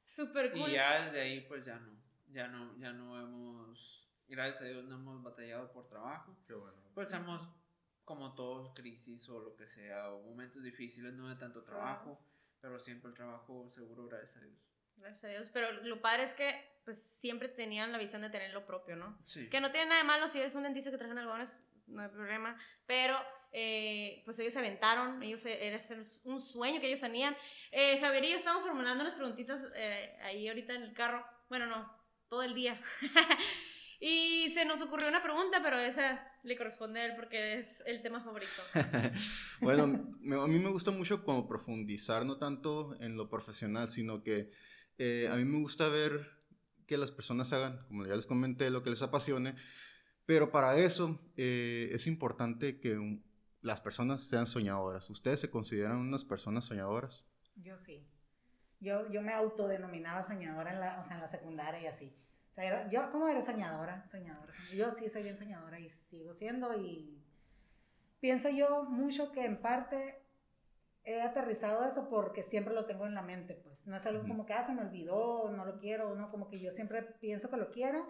Súper cool. Y ya desde ahí pues ya no, ya no, ya no hemos, gracias a Dios no hemos batallado por trabajo. Qué bueno. Pues hemos, como todos, crisis o lo que sea, o momentos difíciles, no de tanto trabajo, pero siempre el trabajo seguro, gracias a Dios. Gracias a Dios. Pero lo padre es que pues siempre tenían la visión de tener lo propio, ¿no? Sí. Que no tiene nada de malo si eres un dentista que trabaja en algodones, no hay problema. Pero eh, pues ellos se aventaron, ellos se- era ser un sueño que ellos tenían. Eh, Javier y yo estábamos formulando unas preguntitas eh, ahí ahorita en el carro. Bueno, no, todo el día. y se nos ocurrió una pregunta, pero esa le corresponde a él porque es el tema favorito. Bueno, me- a mí me gusta mucho como profundizar, no tanto en lo profesional, sino que eh, a mí me gusta ver que las personas hagan, como ya les comenté, lo que les apasione, pero para eso eh, es importante que un- las personas sean soñadoras. ¿Ustedes se consideran unas personas soñadoras? Yo sí. Yo, yo me autodenominaba soñadora en la, o sea, en la secundaria y así. O sea, era- yo, ¿cómo eres soñadora? Soñadora. Yo sí soy bien soñadora y sigo siendo y pienso yo mucho que en parte he aterrizado eso porque siempre lo tengo en la mente, pues. No es algo como que, ah, se me olvidó, no lo quiero, no, como que yo siempre pienso que lo quiero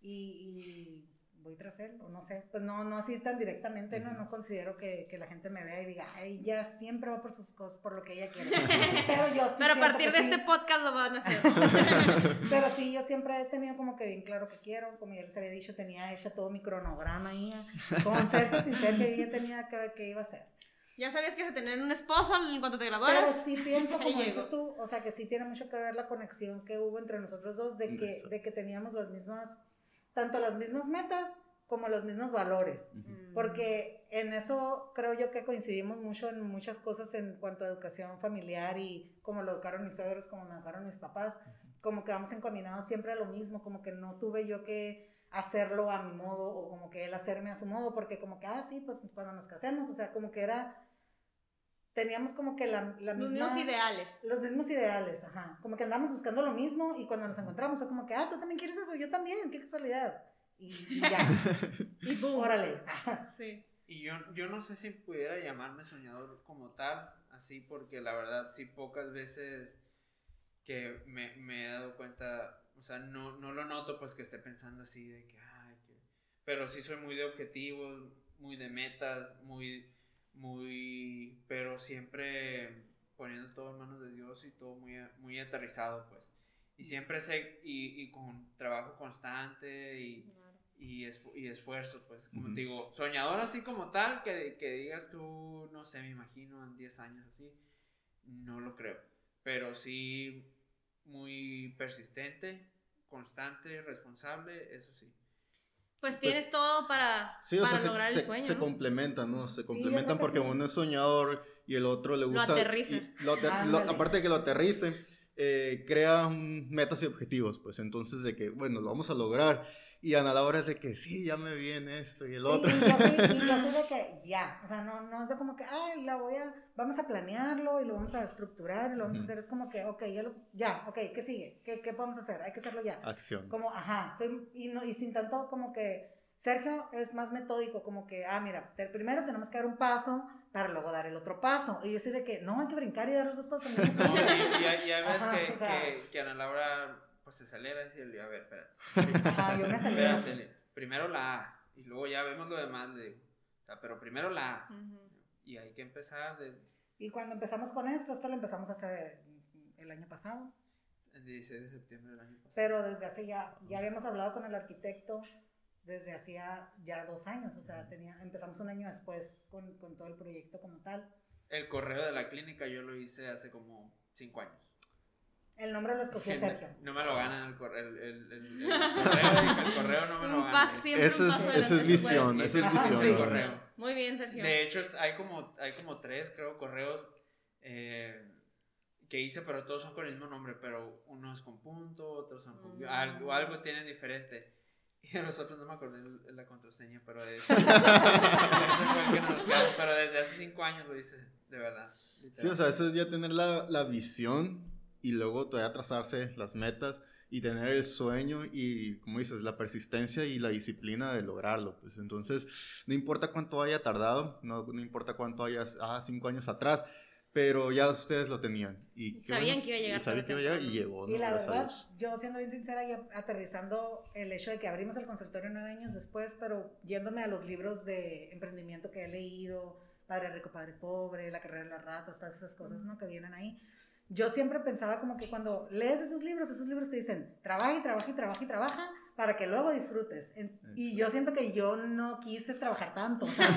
y voy tras él, o no sé, pues no, no así tan directamente, no, no considero que, que la gente me vea y diga, ay, ella siempre va por sus cosas, por lo que ella quiere. Pero yo sí pero a partir que de sí. este podcast lo van a hacer. Pero sí, yo siempre he tenido como que bien claro que quiero, como ya les había dicho, tenía hecha todo mi cronograma ahí, con cerca sin cerca, y ya tenía que ver qué iba a hacer. ya sabías que a tener un esposo en cuanto te Pero graduaras. sí pienso, como dices tú, o sea, que sí tiene mucho que ver la conexión que hubo entre nosotros dos, de que, de que teníamos las mismas, tanto las mismas metas como los mismos valores. Mm. Porque en eso creo yo que coincidimos mucho en muchas cosas en cuanto a educación familiar y como lo educaron mis suegros, como me educaron mis papás, como que vamos encaminados siempre a lo mismo, como que no tuve yo que hacerlo a mi modo o como que él hacerme a su modo, porque como que, ah, sí, pues cuando nos casemos, o sea, como que era, teníamos como que la, la Los misma... mismos ideales. Los mismos ideales, ajá. Como que andamos buscando lo mismo y cuando nos encontramos fue como que, ah, tú también quieres eso, yo también, qué casualidad. Y, y ya, Y boom. órale. Sí. Y yo, yo no sé si pudiera llamarme soñador como tal, así porque la verdad sí pocas veces que me, me he dado cuenta, o sea, no, no lo noto pues que esté pensando así de que, ay, que... Pero sí soy muy de objetivos, muy de metas, muy, muy, pero siempre poniendo todo en manos de Dios y todo muy, muy aterrizado pues. Y siempre sé, y, y con trabajo constante y y, esfu- y esfuerzo, pues, como te digo, soñador así como tal, que, que digas tú, no sé, me imagino en 10 años así, no lo creo. pero sí muy persistente, constante, responsable, eso sí. Pues tienes todo para, Sí, o para sea, se- lograr se, el sueño. se ¿no? complementan, ¿no? Se complementan que porque sí. uno es soñador y el otro le gusta. aterriza. y lo ater- lo- Ándale. aparte de que lo aterrice, eh, crea metas y objetivos, pues entonces de que, bueno, lo vamos a lograr. Y a la hora es de que sí, ya me viene esto y el otro. y yo y yo soy de que ya, o sea, no, no es de como que, ay, la voy a, vamos a planearlo y lo vamos a estructurar y lo vamos a Ujú. hacer, es como que, ok, ya, lo, ya, ok, ¿qué sigue? ¿Qué, ¿Qué podemos hacer? Hay que hacerlo ya. Acción. Como, ajá, soy, y, no, y sin tanto como que, Sergio es más metódico, como que, ah, mira, primero tenemos que dar un paso para luego dar el otro paso. Y yo soy de que, no, hay que brincar y dar los dos pasos. No, y, y y hay veces Ajá, que, o sea- que, que Ana Laura pues se acelera y dice, a ver, espérate. Ajá, yo me acelero. Espérate, primero la A y luego ya vemos lo demás. le digo. O sea, pero primero la A y hay que empezar de, Y cuando empezamos con esto, esto lo empezamos hace el año pasado. el 16 de septiembre del año pasado. Pero desde hace ya, ya habíamos hablado con el arquitecto desde hacía ya dos años, o sea, tenía, empezamos un año después con, con todo el proyecto como tal. El correo de la clínica yo lo hice hace como 5 años. El nombre lo escogió Sergio. No me lo ganan el correo. El, el, el- el correo, el correo no me lo ganan. paso, siempre Eso un es, eso es visión, eso es visión. Muy bien, Sergio. De hecho, hay como, hay como tres, creo, correos eh, que hice, pero todos son con el mismo nombre, pero uno es con punto, otros son con... Mm. Algo, algo tienen diferente. Y de los otros no me acordé la contraseña, pero de que nos quedamos, pero desde hace cinco años lo hice, de verdad. Sí, o sea, eso es ya tener la, la visión y luego todavía trazarse las metas y tener el sueño y, como dices, la persistencia y la disciplina de lograrlo. Pues entonces, no importa cuánto haya tardado, no, no importa cuánto haya, ah, cinco años atrás, pero ya ustedes lo tenían. Y Sabían que iba a llegar Y sabían que iba a llegar y llegó. ¿no? Y la Gracias verdad, yo siendo bien sincera y aterrizando el hecho de que abrimos el consultorio nueve años después, pero yéndome a los libros de emprendimiento que he leído, Padre Rico, Padre Pobre, La Carrera de las Ratas, todas esas cosas ¿no? que vienen ahí. Yo siempre pensaba como que cuando lees esos libros, esos libros te dicen, trabaja y trabaja y trabaja y trabaja para que luego disfrutes. Y yo siento que yo no quise trabajar tanto. O sea,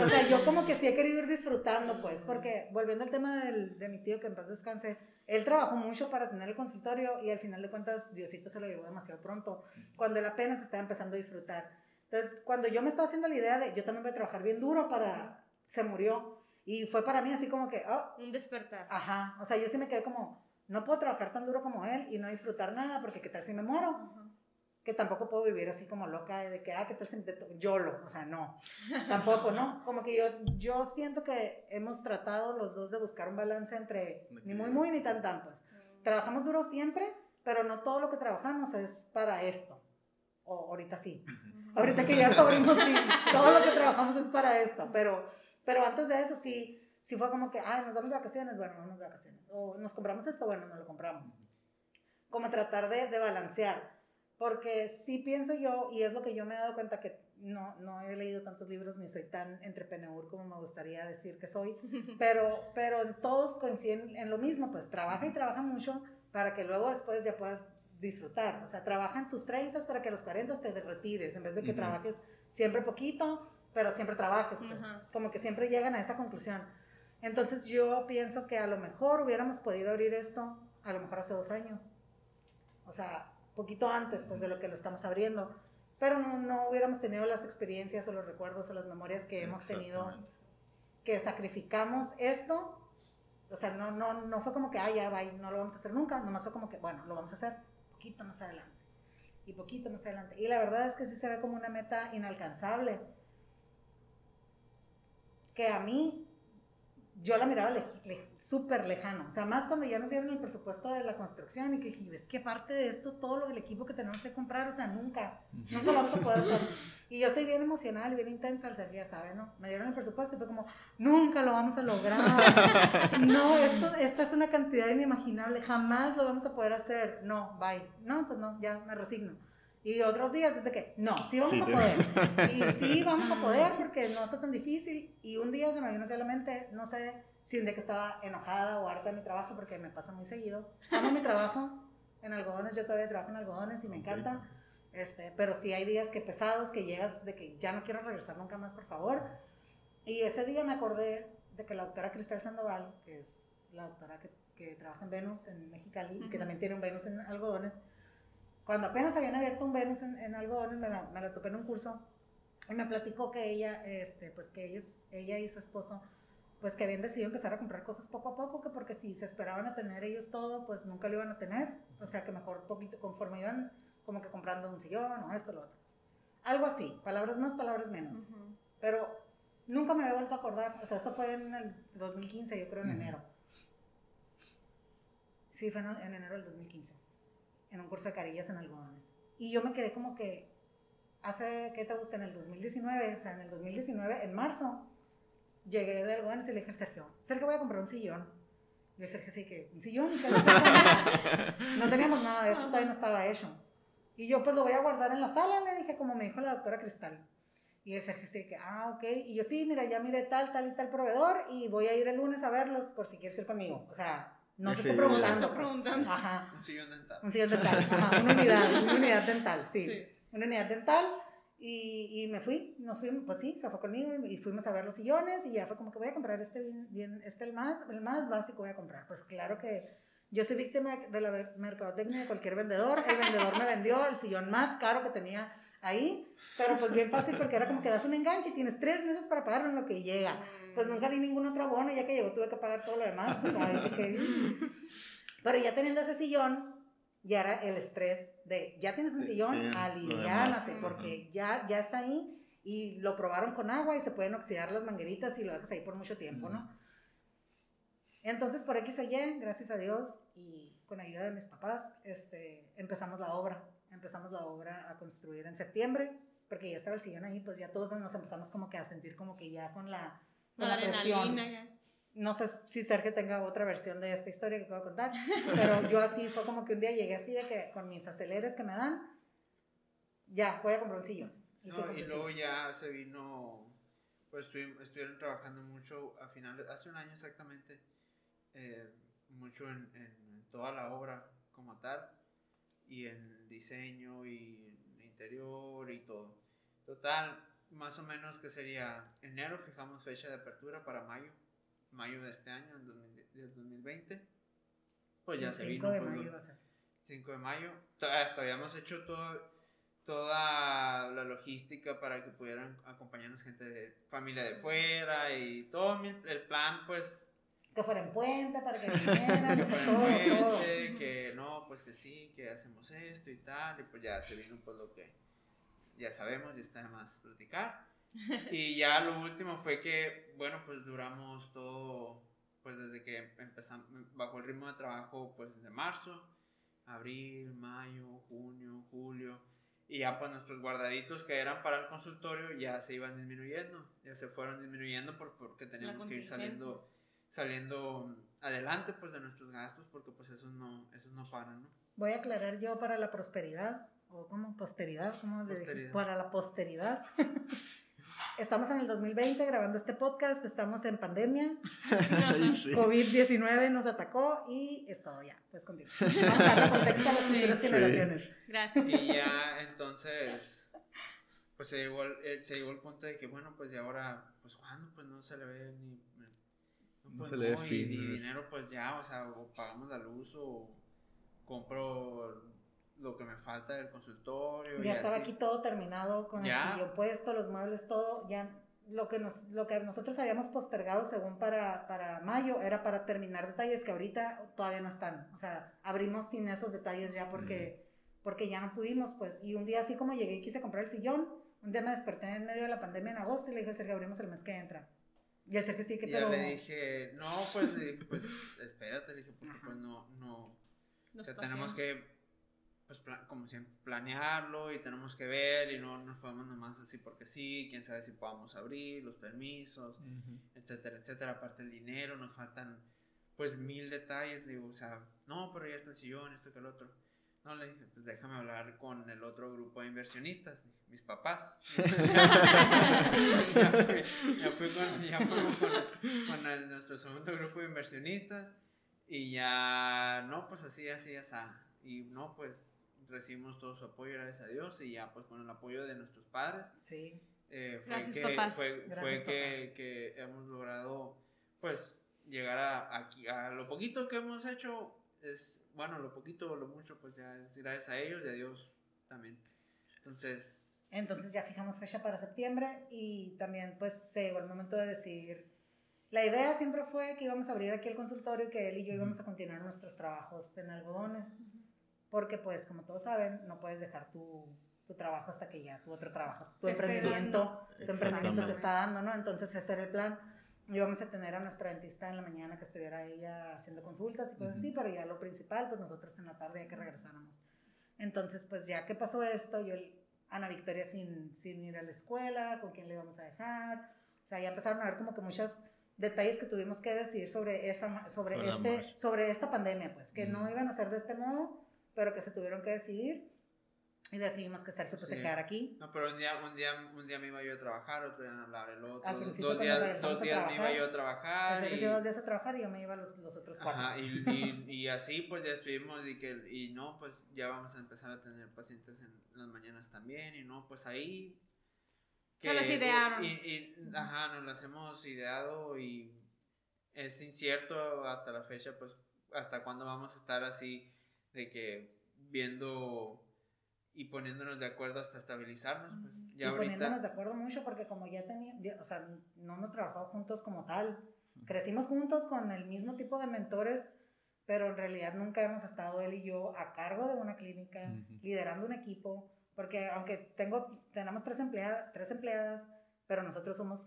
o sea, yo como que sí he querido ir disfrutando, pues, porque volviendo al tema del- de mi tío que en paz descanse, él trabajó mucho para tener el consultorio y al final de cuentas Diosito se lo llevó demasiado pronto, cuando él apenas estaba empezando a disfrutar. Entonces, cuando yo me estaba haciendo la idea de yo también voy a trabajar bien duro para... Se murió. Y fue para mí así como que, oh, Un despertar. ajá. O sea, yo sí me quedé como, no puedo trabajar tan duro como él y no disfrutar nada porque qué tal si me muero Ajá. que tampoco puedo vivir así como loca de que, ah, ¿qué tal si to- YOLO? O sea, no, tampoco, ¿no? Como que yo, yo siento que hemos tratado los dos de buscar un balance entre ni muy, muy, ni tan, tan, pues. Trabajamos duro siempre, pero no todo lo que trabajamos es para esto. O ahorita sí. Ahorita que ya cubrimos, sí, todo lo que trabajamos es para esto, pero, pero antes de eso sí, sí fue como que, ah, nos damos vacaciones, bueno, vamos de vacaciones. O nos compramos esto, bueno, nos lo compramos. Como tratar de, de balancear. Porque sí pienso yo, y es lo que yo me he dado cuenta que no, no he leído tantos libros ni soy tan entrepreneur como me gustaría decir que soy, pero, pero todos coinciden en lo mismo, pues trabaja y trabaja mucho para que luego después ya puedas disfrutar. O sea, trabaja en tus 30 para que a los 40 te retires, en vez de que Ujú. trabajes siempre poquito, pero siempre trabajes. Pues. Ajá. Como que siempre llegan a esa conclusión. Entonces yo pienso que a lo mejor hubiéramos podido abrir esto, a lo mejor hace dos años. O sea, poquito antes pues de lo que lo estamos abriendo. Pero no, no hubiéramos tenido las experiencias o los recuerdos o las memorias que hemos tenido que sacrificamos esto, o sea, no, no, no fue como que, ah, ya, bye, no lo vamos a hacer nunca, nomás fue como que, bueno, lo vamos a hacer poquito más adelante, y poquito más adelante. Y la verdad es que sí se ve como una meta inalcanzable, que a mí, yo la miraba lej- lej- súper lejano, o sea, más cuando ya nos dieron el presupuesto de la construcción y que dije, es que aparte de esto, todo lo del equipo que tenemos que comprar, o sea, nunca, nunca lo vamos a poder hacer. Y yo soy bien emocional y bien intensa, al ser, ya sabe, ¿no? Me dieron el presupuesto y fue como, nunca lo vamos a lograr. No, esto, esta es una cantidad inimaginable, jamás lo vamos a poder hacer. No, bye. No, pues no, ya me resigno. Y otros días desde que, no, sí vamos Sí, a poder. Y sí vamos a poder porque no está tan difícil. Y un día se me vino hacia la mente, no sé si un día que estaba enojada o harta de mi trabajo porque me pasa muy seguido. Amo mi trabajo en algodones, yo todavía trabajo en algodones y me encanta. Este, pero sí hay días que pesados, que llegas de que ya no quiero regresar nunca más, por favor. Y ese día me acordé de que la doctora Cristel Sandoval, que es la doctora que, que trabaja en Venus, en Mexicali, y que también tiene un Venus en algodones. Cuando apenas habían abierto un Venus en, en algodones, me la, me la topé en un curso y me platicó que ella, este, pues que ellos, ella y su esposo, pues que habían decidido empezar a comprar cosas poco a poco, que porque si se esperaban a tener ellos todo, pues nunca lo iban a tener. O sea, que mejor poquito, conforme iban como que comprando un sillón o esto o lo otro. Algo así, palabras más, palabras menos. Pero nunca me había vuelto a acordar. O sea, eso fue en el 2015, yo creo en enero. Sí, fue en, en enero del 2015. En un curso de carillas en algodones. Y yo me quedé como que hace, ¿qué te gusta? En el 2019, o sea, en el 2019, en marzo, llegué de algodones y le dije al Sergio, Sergio, voy a comprar un sillón. Y el Sergio sí que, ¿un sillón? ¿Qué a no teníamos nada de esto, todavía no estaba hecho. Y yo pues lo voy a guardar en la sala, le dije, como me dijo la doctora Cristal. Y el Sergio sí que, ah, ok. Y yo sí, mira, ya miré tal, tal y tal proveedor y voy a ir el lunes a verlos por si quieres ir conmigo. O sea, no te estoy preguntando. Estoy pues. preguntando. Ajá. Un sillón dental. Un sillón dental. Ajá, una unidad, una unidad dental, sí. Sí. Una unidad dental. Y, y me fui, nos fuimos, pues sí, se fue conmigo y, fuimos a ver los sillones y ya fue como que voy a comprar este bien, bien este el más, el más básico voy a comprar. Pues claro que yo soy víctima de la mercadotecnia de cualquier vendedor. El vendedor me vendió el sillón más caro que tenía ahí, pero pues bien fácil porque era como que das un enganche y tienes tres meses para pagarlo en lo que llega. Pues nunca di ningún otro abono, ya que llegó tuve que pagar todo lo demás. Pues, ahí sí que... Pero ya teniendo ese sillón, ya era el estrés de, ya tienes un Sí, sillón, aliviánate, demás. porque ya, ya está ahí y lo probaron con agua y se pueden oxidar las mangueritas y lo dejas ahí por mucho tiempo, ¿no? Entonces, por X o Y, gracias a Dios y con ayuda de mis papás, este, empezamos la obra. Empezamos la obra a construir en septiembre, porque ya estaba el sillón ahí, pues ya todos nos empezamos como que a sentir como que ya con la, con La la presión. ya. No sé si Sergio tenga otra versión de esta historia que puedo contar, pero yo así fue como que un día llegué así de que con mis aceleres que me dan, ya, voy a comprar un sillón. Y, No, y luego ya se vino, pues estuvi- estuvieron trabajando mucho a finales, hace un año exactamente, eh, mucho en, en toda la obra como tal, y en diseño y en interior y todo. Total, más o menos que sería enero, fijamos fecha de apertura para mayo, mayo de este año, en 2000 del 2020. Pues ya El se 5 vino. de pues, mayo lo- iba a ser. 5 de mayo. Hasta habíamos hecho todo, toda la logística para que pudieran acompañarnos gente de familia de fuera y todo el plan, pues, Que fuera en puente para que vinieran, que fuera todo, en todo. puente, que no, pues que sí, que hacemos esto y tal, y pues ya se vino pues lo que ya sabemos, ya está de más platicar. Y ya lo último fue que, bueno, pues duramos todo, pues desde que empezamos, bajo el ritmo de trabajo, pues de marzo, abril, mayo, junio, julio, y ya pues nuestros guardaditos que eran para el consultorio ya se iban disminuyendo, ya se fueron disminuyendo por, porque teníamos que ir saliendo, saliendo adelante pues de nuestros gastos, porque pues esos no, esos no paran, ¿no? Voy a aclarar yo para la prosperidad, o como posteridad. Posteridad. Para la posteridad. Estamos en el 2020 grabando este podcast, estamos en pandemia, Ay, sí. COVID-19 nos atacó y es todo ya, pues continúa. Vamos a darle contexto a las futuras Sí. generaciones. Gracias. Y ya entonces, pues se llegó, al- eh, se llegó el punto de que, bueno, pues y ahora, pues cuando, pues no se le ve ni... No pues, se le ve y- Y, ¿no? dinero, pues ya, o sea, o pagamos la luz o compro lo que me falta del consultorio. y Ya estaba así. aquí todo terminado con Ya. el sillón puesto, los muebles, todo. Ya lo que, nos, lo que nosotros habíamos postergado según para, para mayo era para terminar detalles que ahorita todavía no están. O sea, abrimos sin esos detalles ya porque, porque ya no pudimos, pues. Y un día así como llegué y quise comprar el sillón, un día me desperté en medio de la pandemia en agosto y le dije al Sergio, abrimos el mes que entra. Y el Sergio sí que, pero... le dije, no, pues le dije, pues espérate, le dije, porque pues no, no, Nos O sea, tenemos que, pues, como siempre, planearlo y tenemos que ver y no nos podemos nomás así porque sí, quién sabe si podamos abrir, los permisos, etcétera, etcétera. Aparte el dinero, nos faltan, pues, mil detalles. Le digo, o sea, no, pero ya está el sillón, esto que el otro. No, le dije, pues déjame hablar con el otro grupo de inversionistas, mis papás. ya fui, ya fui con, ya fuimos con, con el- nuestro segundo grupo de inversionistas y ya, no, pues así, así, así. Y no, pues recibimos todo su apoyo, gracias a Dios, y ya pues con el apoyo de nuestros padres. Sí. eh, fue Gracias, que, papás. Fue, Gracias, fue que, papás. que hemos logrado, pues, llegar a, aquí, a lo poquito que hemos hecho, es, bueno, lo poquito o lo mucho, pues ya es gracias a ellos y a Dios también. Entonces... Entonces ya fijamos fecha para septiembre y también pues se llegó el momento de decidir. La idea siempre fue que íbamos a abrir aquí el consultorio y que él y yo íbamos a continuar nuestros trabajos en algodones. Porque pues como todos saben, no puedes dejar tu, tu trabajo hasta que ya tu otro trabajo, tu emprendimiento, tu emprendimiento te está dando, ¿no? Entonces ese era el plan. Íbamos a tener a nuestra dentista en la mañana que estuviera ella haciendo consultas y cosas así, pero ya lo principal, pues nosotros en la tarde ya que regresáramos. Entonces, pues ya que pasó esto, yo, Ana Victoria sin, sin ir a la escuela, con quién le íbamos a dejar, o sea, ya empezaron a ver como que muchos detalles que tuvimos que decidir sobre, esa, sobre, este, sobre esta pandemia, pues, que no Ujú. iban a ser de este modo, pero que se tuvieron que decidir y decidimos que Sergio pues, se Sí. quedara aquí. No, pero un día, un día, un día me iba yo a trabajar, otro día Laura el otro. Al dos- principio dos días, dos días me iba trabajar, yo a O trabajar. sea, que y- se iba dos días a trabajar y yo me iba los, los otros cuatro. Ajá, y, y, y así pues ya estuvimos y que y no, pues ya vamos a empezar a tener pacientes en las mañanas también y no, pues ahí Se las idearon. Y, y, ajá, nos las hemos ideado y es incierto hasta la fecha pues hasta cuándo vamos a estar así de que viendo y poniéndonos de acuerdo hasta estabilizarnos, pues ya y poniéndonos ahorita de acuerdo mucho porque como ya teníamos, o sea, no hemos trabajado juntos como tal. Crecimos juntos con el mismo tipo de mentores, pero en realidad nunca hemos estado él y yo a cargo de una clínica, Ujú. liderando un equipo, porque aunque tengo, tenemos tres, empleadas tres empleadas, pero nosotros somos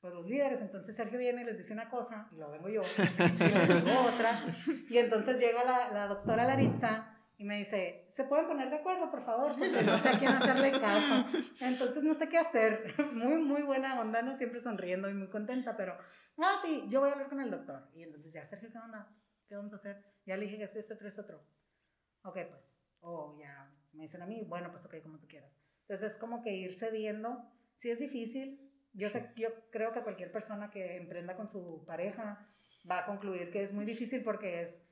pues, los líderes, entonces Sergio viene y les dice una cosa, y luego vengo yo, y les digo otra, y entonces llega la, la doctora Laritza y me dice, ¿se pueden poner de acuerdo, por favor? Porque no sé a quién hacerle caso. Entonces no sé qué hacer. Muy, muy buena onda, ¿no? Siempre sonriendo y muy contenta, pero, ah, sí, yo voy a hablar con el doctor. Y entonces ya, Sergio, ¿qué onda? ¿Qué vamos a hacer? Ya le dije que esto, esto, otro, esto, otro. Ok, pues. O ya me dicen a mí, bueno, pues ok, como tú quieras. Entonces es como que ir cediendo. Sí es difícil. Yo, sé, yo creo que cualquier persona que emprenda con su pareja va a concluir que es muy difícil porque es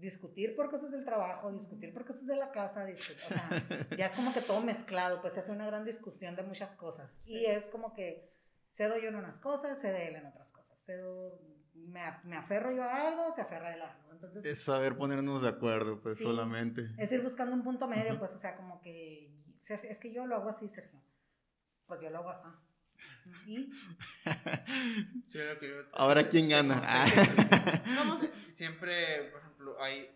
discutir por cosas del trabajo, discutir por cosas de la casa, discutir, o sea, ya es como que todo mezclado, pues se hace una gran discusión de muchas cosas. Y es como que cedo yo en unas cosas, cede él en otras cosas. Cedo, me, me aferro yo a algo, se aferra él a algo. Entonces, Es saber ponernos de acuerdo, pues Sí. solamente. es ir buscando un punto medio, pues, o sea, como que, es que yo lo hago así, Sergio. Pues yo lo hago así. Y sí, lo que yo- Ahora, ¿quién gana? Ah. siempre, por ejemplo, hay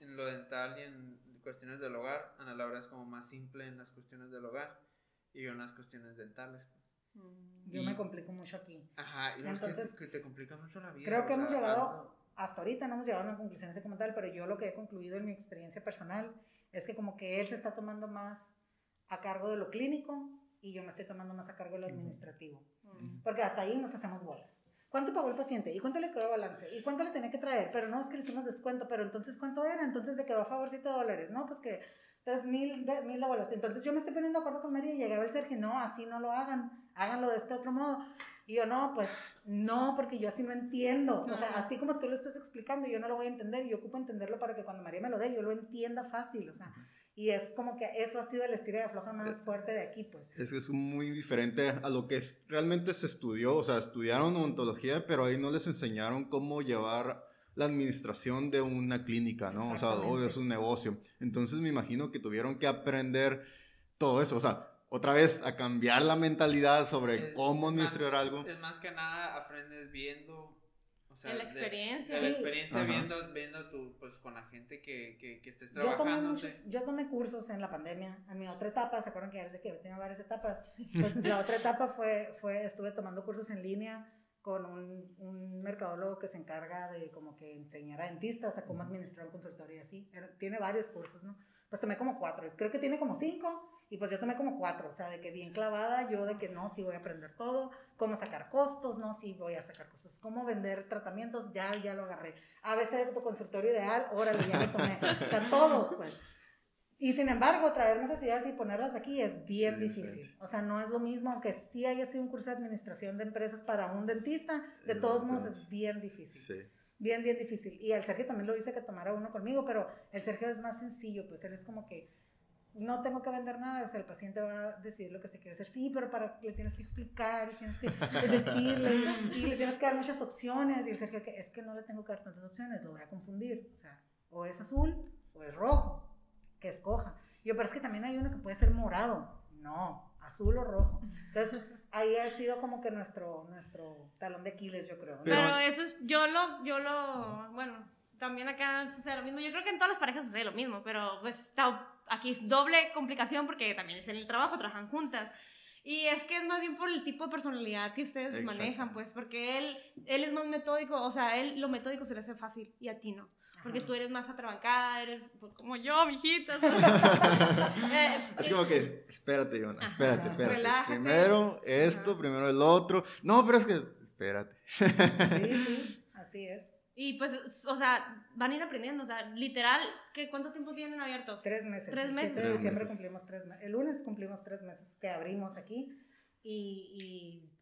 en lo dental y en cuestiones del hogar, Ana Laura es como más simple en las cuestiones del hogar y yo en las cuestiones dentales. Mm. yo Y- me complico mucho aquí. Ajá, y no, es que- Entonces, que, te complica mucho la vida. creo que hemos llegado- algo- hasta ahorita no hemos llegado a una conclusión así como tal, pero yo lo que he concluido en mi experiencia personal es que como que él se está tomando más a cargo de lo clínico y yo me estoy tomando más a cargo de lo administrativo. Mm. Porque hasta ahí nos hacemos bolas. ¿Cuánto pagó el paciente? ¿Y cuánto le quedó balance? ¿Y cuánto le tenía que traer? Pero no, es que le hicimos descuento, pero entonces ¿cuánto era? Entonces le quedó a favor 7 dólares. No, pues que entonces mil, mil bolas. Entonces yo me estoy poniendo de acuerdo con María y llegaba el Sergio, no, así no lo hagan, háganlo de este otro modo. Y yo, no, pues no, porque yo así no entiendo. O sea, así como tú lo estás explicando, yo no lo voy a entender y yo ocupo entenderlo para que cuando María me lo dé, yo lo entienda fácil. O sea, y es como que eso ha sido el estira y afloja más fuerte de aquí, pues. Es que es muy diferente a lo que es- realmente se estudió, o sea, estudiaron odontología, pero ahí no les enseñaron cómo llevar la administración de una clínica, ¿no? O sea, o de su negocio. Entonces me imagino que tuvieron que aprender todo eso, o sea, otra vez a cambiar la mentalidad sobre Es- cómo es más- administrar algo. Es más que nada aprendes viendo. Sea, De la de- experiencia. De, la Sí. experiencia, Ajá. viendo, viendo tu, pues, con la gente que, que, que estés Yo tomé, trabajando. muchos, yo tomé cursos en la pandemia. En mi otra etapa, ¿se acuerdan que ya les dije que tenía varias etapas? Pues la otra etapa fue, fue, estuve tomando cursos en línea con un, un mercadólogo que se encarga de como que enseñar a dentistas a cómo administrar un consultorio y así. Era- Tiene varios cursos, ¿no? Pues tomé como cuatro. Creo que tiene como cinco y pues yo tomé como cuatro. O sea, de que bien clavada, yo de que no, sí voy a aprender todo. Cómo sacar costos, no, sí voy a sacar costos. Cómo vender tratamientos, ya, ya lo agarré. ABC de tu consultorio ideal, órale, ya lo tomé. O sea, todos, pues. Y sin embargo, traer necesidades y ponerlas aquí es bien Sí, difícil. O sea, no es lo mismo, aunque sí haya sido un curso de administración de empresas para un dentista, de Es todos modos es bien difícil. Sí. Bien, bien difícil. Y al Sergio también lo dice que tomara uno conmigo, pero el Sergio es más sencillo, pues él es como que no tengo que vender nada, o sea, el paciente va a decidir lo que se quiere hacer. Sí, pero para le tienes que explicar y tienes que decirle y, le tienes que dar muchas opciones. Y el Sergio, es que no le tengo que dar tantas opciones, lo voy a confundir. O sea, o es azul o es rojo, que escoja. Yo, pero es que también hay uno que puede ser morado. No, azul o rojo. Entonces, ahí ha sido como que nuestro, nuestro talón de Aquiles, yo creo. Pero, eso es, yo lo, yo lo, bueno, también acá sucede lo mismo. Yo creo que en todas las parejas sucede lo mismo, pero pues está aquí es doble complicación porque también es en el trabajo, trabajan juntas. Y es que es más bien por el tipo de personalidad que ustedes manejan, pues, porque él, él es más metódico, o sea, él lo metódico se le hace fácil y a ti no. Porque tú eres más atrabancada, eres pues, como yo, mijita. eh, es como que, espérate, Yona, espérate, espérate. Primero esto, primero el otro. No, pero es que, espérate. sí, sí, así es. Y pues, o sea, van a ir aprendiendo, o sea, literal, ¿qué, ¿cuánto tiempo tienen abiertos? Tres meses. Tres meses. El 7 de diciembre cumplimos tres meses. El lunes cumplimos tres meses que abrimos aquí. Y, y,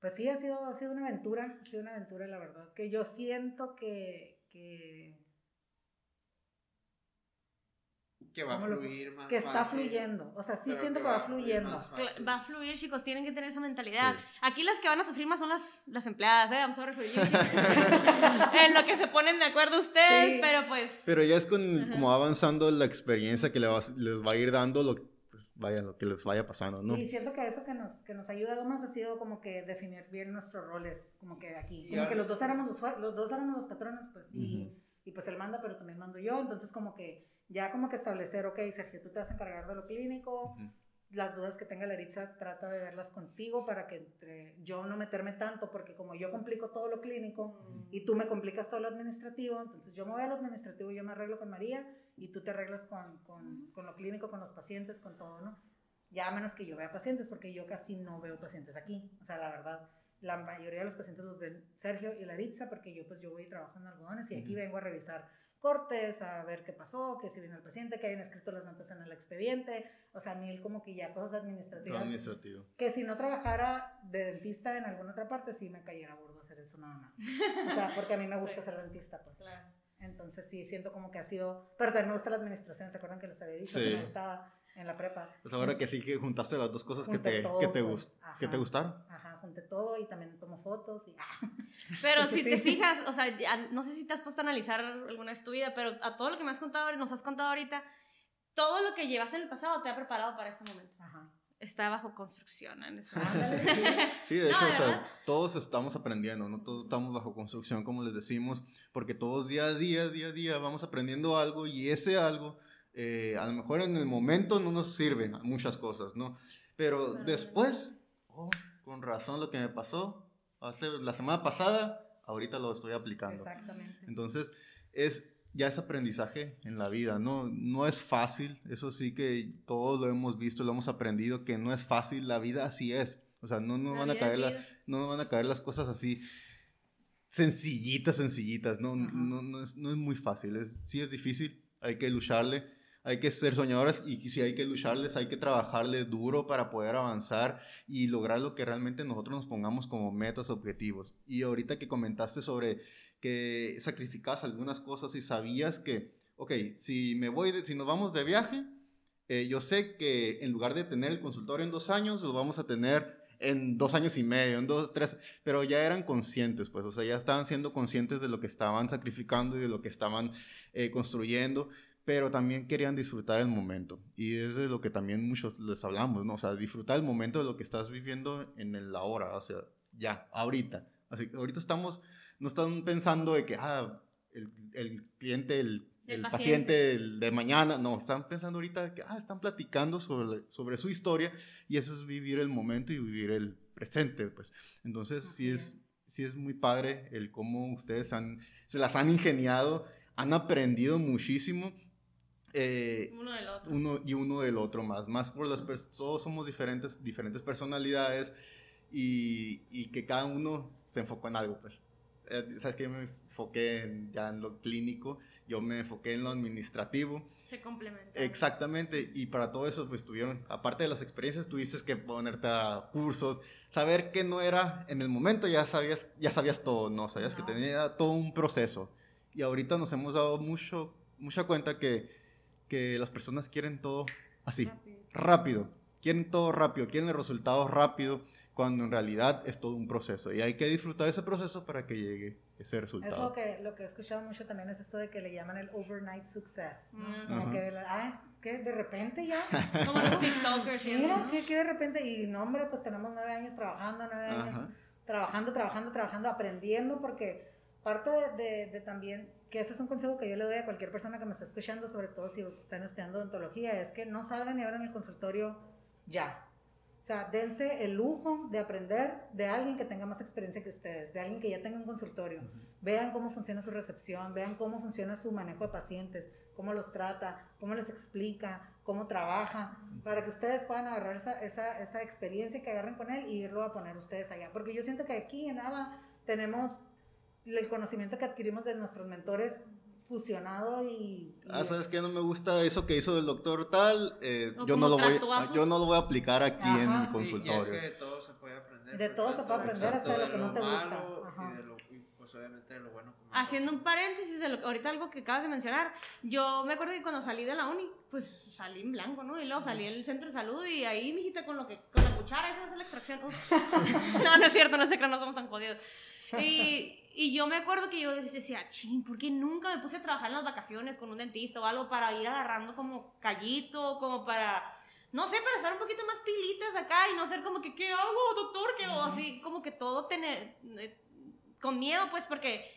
pues sí, ha sido, ha sido una aventura, ha sido una aventura, la verdad, que yo siento que, que que va a fluir más Que está fluyendo. O sea, sí siento que, va, fluyendo. Va a fluir, chicos. Tienen que tener esa mentalidad. Aquí las que van a sufrir más son las, las empleadas, ¿eh? I'm sorry for you, En lo que se ponen de acuerdo ustedes, pero pues... Pero ya es con, como avanzando la experiencia que les va, les va a ir dando lo, pues, vaya, lo que les vaya pasando, ¿no? Y siento que eso que nos, que nos ha ayudado más ha sido como que definir bien nuestros roles, como que aquí. Como que los dos éramos los, los dos éramos los patrones, pues. y, y pues él manda, pero también mando yo. Entonces como que ya como que establecer, ok, Sergio, tú te vas a encargar de lo clínico, las dudas que tenga la Eritza trata de verlas contigo para que entre yo no meterme tanto, porque como yo complico todo lo clínico y tú me complicas todo lo administrativo, entonces yo me voy a lo administrativo y yo me arreglo con María y tú te arreglas con, con, con lo clínico, con los pacientes, con todo, ¿no? Ya a menos que yo vea pacientes, porque yo casi no veo pacientes aquí, o sea, la verdad la mayoría de los pacientes los ven Sergio y Laritza porque yo pues yo voy y trabajo en algodones y aquí vengo a revisar cortes, a ver qué pasó, que si viene el paciente, que hayan escrito las notas en el expediente, o sea, a mí como que ya cosas administrativas. Administrativo. Que si no trabajara de dentista en alguna otra parte, sí me cayera gordo hacer eso nada más. O sea, porque a mí me gusta ser dentista, pues. Claro. Entonces sí, siento como que ha sido, pero también me gusta la administración, ¿se acuerdan que les había dicho? Sí. Que me gustaba en la prepa. Pues ahora que sí que juntaste las dos cosas que te, que, te pues. que te gustaron. Ajá, junté todo y también tomo fotos y... Pero si te fijas, o sea, no sé si te has puesto a analizar alguna vez tu vida, pero a todo lo que me has contado, nos has contado ahorita, todo lo que llevas en el pasado te ha preparado para este momento. Ajá. Está bajo construcción en ese momento. sí, de hecho, o sea, todos estamos aprendiendo, ¿no? Todos estamos bajo construcción, como les decimos, porque todos día a día, día a día vamos aprendiendo algo y ese algo eh, a lo mejor en el momento no nos sirven muchas cosas, ¿no? Pero después, oh, con razón lo que me pasó hace la semana pasada, ahorita lo estoy aplicando. Exactamente. Entonces, es ya es aprendizaje en la vida, ¿no? No es fácil, eso sí que todos lo hemos visto, lo hemos aprendido, que no es fácil, la vida así es. O sea, no, no, van, a caer no van a caer las cosas así sencillitas, sencillitas, no, no, no, es, no es muy fácil, es, sí es difícil, hay que lucharle, hay que ser soñadores y si hay que lucharles, hay que trabajarle duro para poder avanzar y lograr lo que realmente nosotros nos pongamos como metas, objetivos. Y ahorita que comentaste sobre que sacrificas algunas cosas y sabías que, ok, si me voy, si nos vamos de viaje, eh, yo sé que en lugar de tener el consultorio en dos años, lo vamos a tener en dos años y medio, en dos, tres, pero ya eran conscientes, pues, o sea, ya estaban siendo conscientes de lo que estaban sacrificando y de lo que estaban eh, construyendo pero también querían disfrutar el momento. Y es de lo que también muchos les hablamos, ¿no? O sea, disfrutar el momento de lo que estás viviendo en el ahora, o sea, ya, ahorita. Así que ahorita estamos, no están pensando de que, ah, el, el cliente, el, el, paciente, de mañana, no, están pensando ahorita que, ah, están platicando sobre, sobre su historia y eso es vivir el momento y vivir el presente, pues. Entonces, sí es, sí es muy padre el cómo ustedes han, se las han ingeniado, han aprendido muchísimo eh, uno del otro. Uno y uno del otro más. Más por las todos somos diferentes, diferentes personalidades y, y, que cada uno se enfocó en algo. Pues. Eh, Sabes que yo me enfoqué ya en lo clínico, yo me enfoqué en lo administrativo. Se complementan. Exactamente, y para todo eso, pues tuvieron, aparte de las experiencias, tuviste que ponerte a cursos, saber que no era en el momento, ya sabías, ya sabías todo, ¿no? Sabías que tenía todo un proceso. Y ahorita nos hemos dado mucho, mucha cuenta que que las personas quieren todo así, rápido. Quieren todo rápido, quieren el resultado rápido, cuando en realidad es todo un proceso. Y hay que disfrutar ese proceso para que llegue ese resultado. Es lo que, lo que he escuchado mucho también es esto de que le llaman el overnight success. Mm. Como Ajá. que, de, la- ah, que de repente ya. Como los TikTokers ¿no? que, que de repente, y no, hombre, pues tenemos nueve años trabajando, nueve años trabajando, trabajando, trabajando, aprendiendo, porque parte de, de- de también, que ese es un consejo que yo le doy a cualquier persona que me está escuchando, sobre todo si están estudiando odontología, es que no salgan y abran el consultorio ya. O sea, dense el lujo de aprender de alguien que tenga más experiencia que ustedes, de alguien que ya tenga un consultorio. Vean cómo funciona su recepción, vean cómo funciona su manejo de pacientes, cómo los trata, cómo les explica, cómo trabaja, para que ustedes puedan agarrar esa, esa, esa experiencia que agarren con él y irlo a poner ustedes allá. Porque yo siento que aquí en ABA tenemos el conocimiento que adquirimos de nuestros mentores fusionado y... y- Ah, ¿sabes qué? No me gusta eso que hizo el doctor tal. eh, yo, no lo voy, yo no lo voy a aplicar aquí en mi consultorio. Sí, y es que de todo se puede aprender. De pues, todo se puede aprender, hasta de lo que no te gusta. Ajá. Y, de lo, y pues obviamente de lo bueno. como Haciendo un paréntesis de lo que ahorita algo que acabas de mencionar, yo me acuerdo que cuando salí de la uni, pues salí en blanco, ¿no? Y luego salí del centro de salud y ahí, mijita, con lo que, con la cuchara, esa es la extracción. No, no es cierto, no sé que no somos tan jodidos. Y, y yo me acuerdo que yo decía, ching, ¿por qué nunca me puse a trabajar en las vacaciones con un dentista o algo para ir agarrando como callito, como para, no sé, para estar un poquito más pilitas acá y no ser como que, ¿qué hago, doctor? Que, o así, como que todo tener, eh, con miedo, pues, porque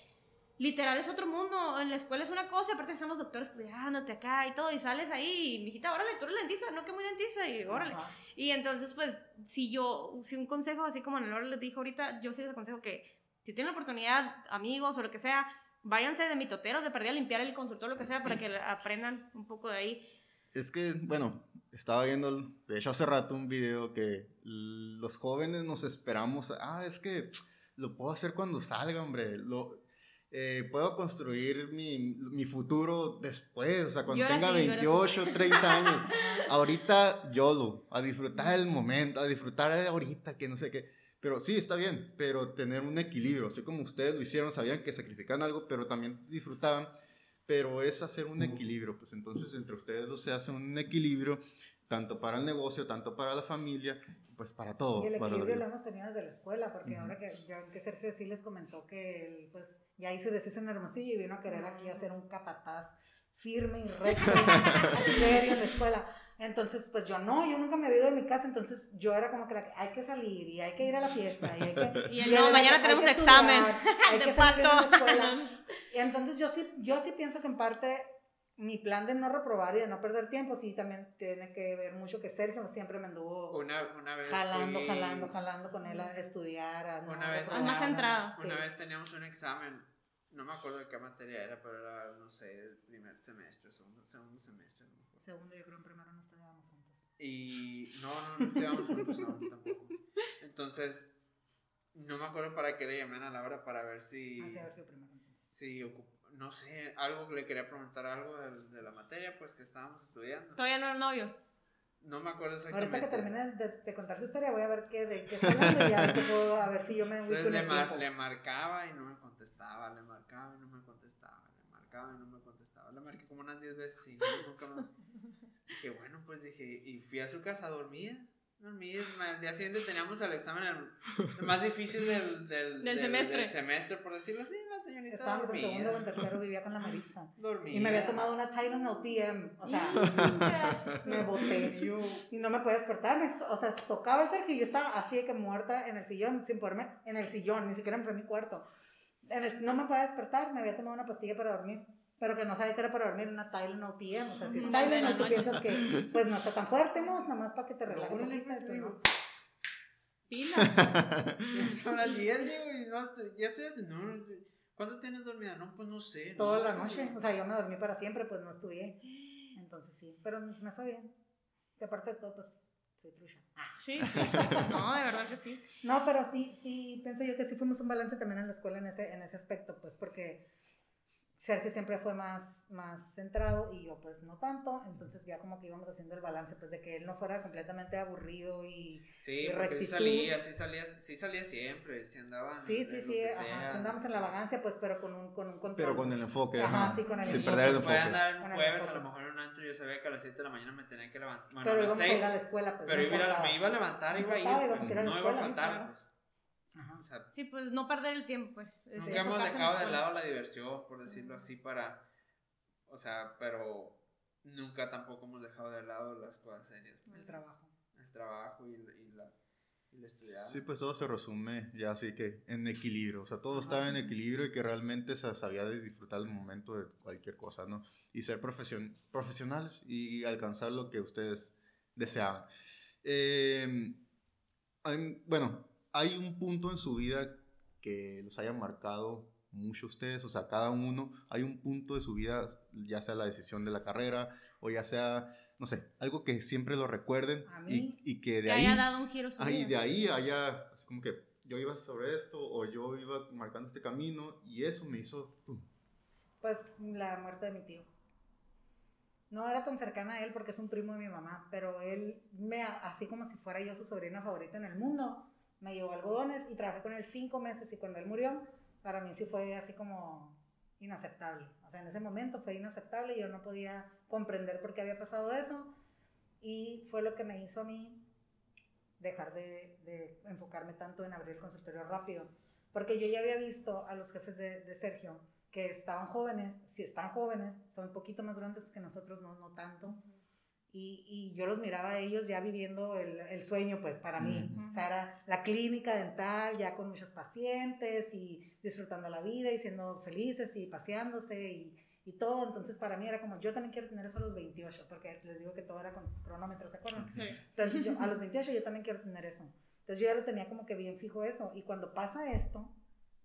literal es otro mundo. En la escuela es una cosa, aparte están los doctores cuidándote acá y todo, y sales ahí, y mijita, órale, tú eres dentista, no que muy dentista, y órale. Ajá. Y entonces, pues, si yo, si un consejo, así como Nelora les dijo ahorita, yo sí les aconsejo que si tienen la oportunidad, amigos o lo que sea, váyanse de mitoteros, de perder a limpiar el consultorio, lo que sea, para que aprendan un poco de ahí. Es que, bueno, estaba viendo, de hecho hace rato un video que los jóvenes nos esperamos, ah, es que lo puedo hacer cuando salga, hombre, lo, eh, puedo construir mi, mi futuro después, o sea, cuando Yo tenga era 28, 30 años. Ahorita YOLO, a disfrutar el momento, a disfrutar ahorita, que no sé qué. Pero sí, está bien, pero tener un equilibrio, así como ustedes lo hicieron, sabían que sacrificaban algo, pero también disfrutaban pero es hacer un equilibrio, pues entonces entre ustedes dos se hace un equilibrio, tanto para el negocio, tanto para la familia, pues para todo. Y el equilibrio lo hemos tenido desde la escuela, porque Ujú. ahora que, ya que Sergio sí les comentó que él, pues, ya hizo decisión en Hermosillo y vino a querer aquí hacer un capataz firme y recto, serio en la escuela. Entonces, pues yo no, yo nunca me había ido de mi casa, entonces yo era como que la que hay que salir y hay que ir a la fiesta y hay que... Y él no, mañana que tenemos hay que examen estudiar, hay de que salir en la escuela. Y entonces yo sí, yo sí pienso que en parte mi plan de no reprobar y de no perder tiempo sí también tiene que ver mucho que Sergio siempre me anduvo Una, una vez. jalando, fui- jalando, jalando con él a estudiar, a no Una vez reprobar, más a- centrado. sí. Una vez teníamos un examen, no me acuerdo de qué materia era, pero era, no sé, el primer semestre, segundo, segundo semestre. Segundo, yo creo en primero no. Y no, no, no estudiamos juntos aún tampoco. Entonces, no me acuerdo para qué le llamé a Laura para ver si, Así haber sido primero entonces. si ocup- no sé, algo, le quería preguntar algo de, de la materia, pues que estábamos estudiando. Todavía no eran novios. No me acuerdo exactamente. Ahorita que termine de, de contar su historia voy a ver qué, de qué está hablando y ya te puedo, a ver si yo me Entonces en le, mar- le marcaba y no me contestaba, le marcaba y no me contestaba, le marcaba y no me contestaba. Le marqué como unas 10 veces y no, nunca me... Dije, bueno, pues dije, y fui a su casa dormida. Dormida, el día siguiente teníamos el examen el, más difícil del, del, Del semestre. del semestre, por decirlo así, la señorita Estábamos en dormida. segundo o en tercero, vivía con la Maritza. dormida. Y me había tomado una Tylenol PM, o sea, me boté. Y yo, Y no me podía despertarme. O sea, tocaba el Sergio y yo estaba así de que muerta en el sillón, sin poderme, en el sillón, ni siquiera me fue a mi cuarto. En el- no me podía despertar, me había tomado una pastilla para dormir. Pero que no sabía que era para dormir, una Tylenol PM. O sea, si es Tylenol, tú piensas que pues no está tan fuerte, ¿no? Nada más para que te relaje un poquito. pues, ¿no? Pilas. Son las 10, digo, y no, ya estoy no, no, ¿cuándo tienes dormida? No, pues no sé. Toda la no, noche. no. O sea, yo me dormí para siempre, pues no estudié. Entonces sí, pero me fue bien. Y aparte de todo, pues soy trucha. Ah. Sí, sí. No, de verdad que sí. No, pero sí, sí, pienso yo que sí fuimos un balance también en la escuela en ese, en ese aspecto, pues porque Sergio siempre fue más, más centrado y yo pues no tanto, entonces ya como que íbamos haciendo el balance pues de que él no fuera completamente aburrido y Sí, y porque sí salía, sí salía, sí salía siempre, si andaban. Sí, en sí, sí, ajá, andamos en la vagancia pues pero con un, con un control. Pero con el enfoque, Ajá, ajá, sí, con el sin enfoque. perder el enfoque. andar un el jueves, a lo mejor en un antro, yo sabía que a las 7 de la mañana me tenía que levantar. Bueno, pero a las íbamos a ir 6, a la escuela pues. pero no iba a, me iba a levantar, iba a ir, pues, no iba a faltar, pues. Ajá. O sea, Sí, pues no perder el tiempo, pues. es nunca hemos dejado de lado la diversión, por decirlo así, para, o sea, pero nunca tampoco hemos dejado de lado las cosas serias. pues. El trabajo. El trabajo y, la- y la. Sí, pues todo se resume ya así que en equilibrio, o sea, todo Ajá. estaba en equilibrio y que realmente se sabía de disfrutar el momento de cualquier cosa, ¿no? Y ser profesion- profesionales y alcanzar lo que ustedes deseaban. Eh, bueno, hay un punto en su vida que los haya marcado mucho ustedes, o sea, cada uno, hay un punto de su vida, ya sea la decisión de la carrera o ya sea, no sé, algo que siempre lo recuerden A y, mí, y que de Que ahí... haya dado un giro su Ahí, vida. de ahí haya, así como que yo iba sobre esto o yo iba marcando este camino y eso me hizo... pum. Pues la muerte de mi tío. No era tan cercana a él porque es un primo de mi mamá, pero él me, así como si fuera yo su sobrina favorita en el mundo, me llevó algodones y trabajé con él cinco meses y cuando él murió, para mí sí fue así como inaceptable. O sea, en ese momento fue inaceptable y yo no podía comprender por qué había pasado eso y fue lo que me hizo a mí dejar de, enfocarme tanto en abrir el consultorio rápido. Porque yo ya había visto a los jefes de, de Sergio que estaban jóvenes, si están jóvenes, son un poquito más grandes que nosotros, no, no tanto. Y, y yo los miraba a ellos ya viviendo el, el sueño, pues para mí. Ujú. O sea, era la clínica dental, ya con muchos pacientes y disfrutando la vida y siendo felices y paseándose y, y todo. Entonces, para mí era como, yo también quiero tener eso a los 28, porque les digo que todo era con cronómetro, ¿se acuerdan? Entonces yo, a los 28 yo también quiero tener eso. Entonces yo ya lo tenía como que bien fijo eso. Y cuando pasa esto,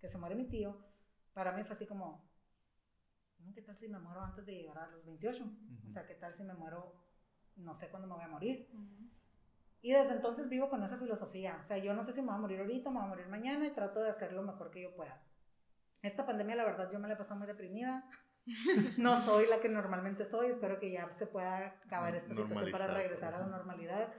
que se muere mi tío, para mí fue así como, "Mm, ¿qué tal si me muero antes de llegar a los 28? O sea, ¿qué tal si me muero, no sé cuándo me voy a morir? Ujú. Y desde entonces vivo con esa filosofía. O sea, yo no sé si me voy a morir ahorita, me voy a morir mañana y trato de hacer lo mejor que yo pueda. Esta pandemia, la verdad, yo me la he pasado muy deprimida. No soy la que normalmente soy. Espero que ya se pueda acabar esta situación para regresar a la normalidad.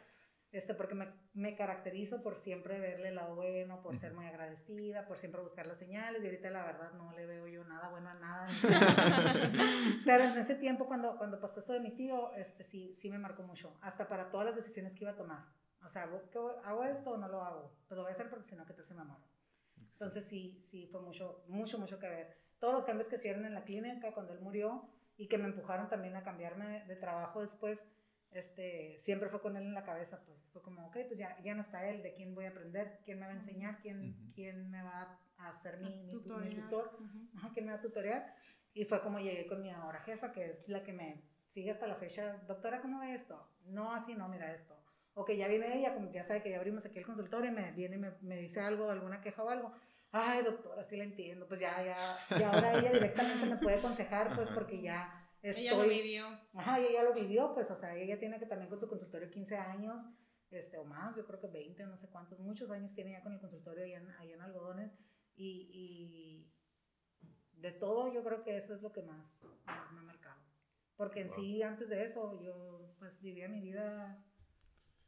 Este, porque me, me caracterizo por siempre verle lado bueno, por ser Ujú. muy agradecida, por siempre buscar las señales. Y ahorita, la verdad, no le veo yo nada bueno a nada. Pero en ese tiempo, cuando, cuando pasó esto de mi tío, este, sí, sí me marcó mucho. Hasta para todas las decisiones que iba a tomar. O sea, ¿qué voy- ¿hago esto o no lo hago? Pues lo voy a hacer porque si no, ¿qué tal si me muero? Entonces sí, sí fue mucho, mucho, mucho que ver. Todos los cambios que hicieron en la clínica cuando él murió y que me empujaron también a cambiarme de, de trabajo después, este, siempre fue con él en la cabeza, pues. Fue como, ok, pues ya, ya no está él, ¿de quién voy a aprender? ¿Quién me va a enseñar? ¿Quién, Ujú. quién me va a hacer mi, mi, mi Tutorial. tutor? Ujú. Ajá, ¿quién me va a tutorear? Y fue como llegué con mi ahora jefa, que es la que me sigue hasta la fecha. Doctora, ¿cómo ve esto? No, así no, mira esto. O que ya viene ella, como ya sabe que ya abrimos aquí el consultorio y me viene y me, me dice algo, alguna queja o algo. Ay, doctora, sí la entiendo. Pues ya, ya, ya ahora ella directamente me puede aconsejar, pues Ajá. porque ya estoy... Ella lo vivió. Ajá, y ella lo vivió, pues, o sea, ella tiene que también con su consultorio 15 años, este, o más, yo creo que 20, no sé cuántos, muchos años tiene ya con el consultorio allá en, allá en Algodones, y, y de todo yo creo que eso es lo que más, más me ha marcado. Porque en Wow. sí, antes de eso, yo, pues, vivía mi vida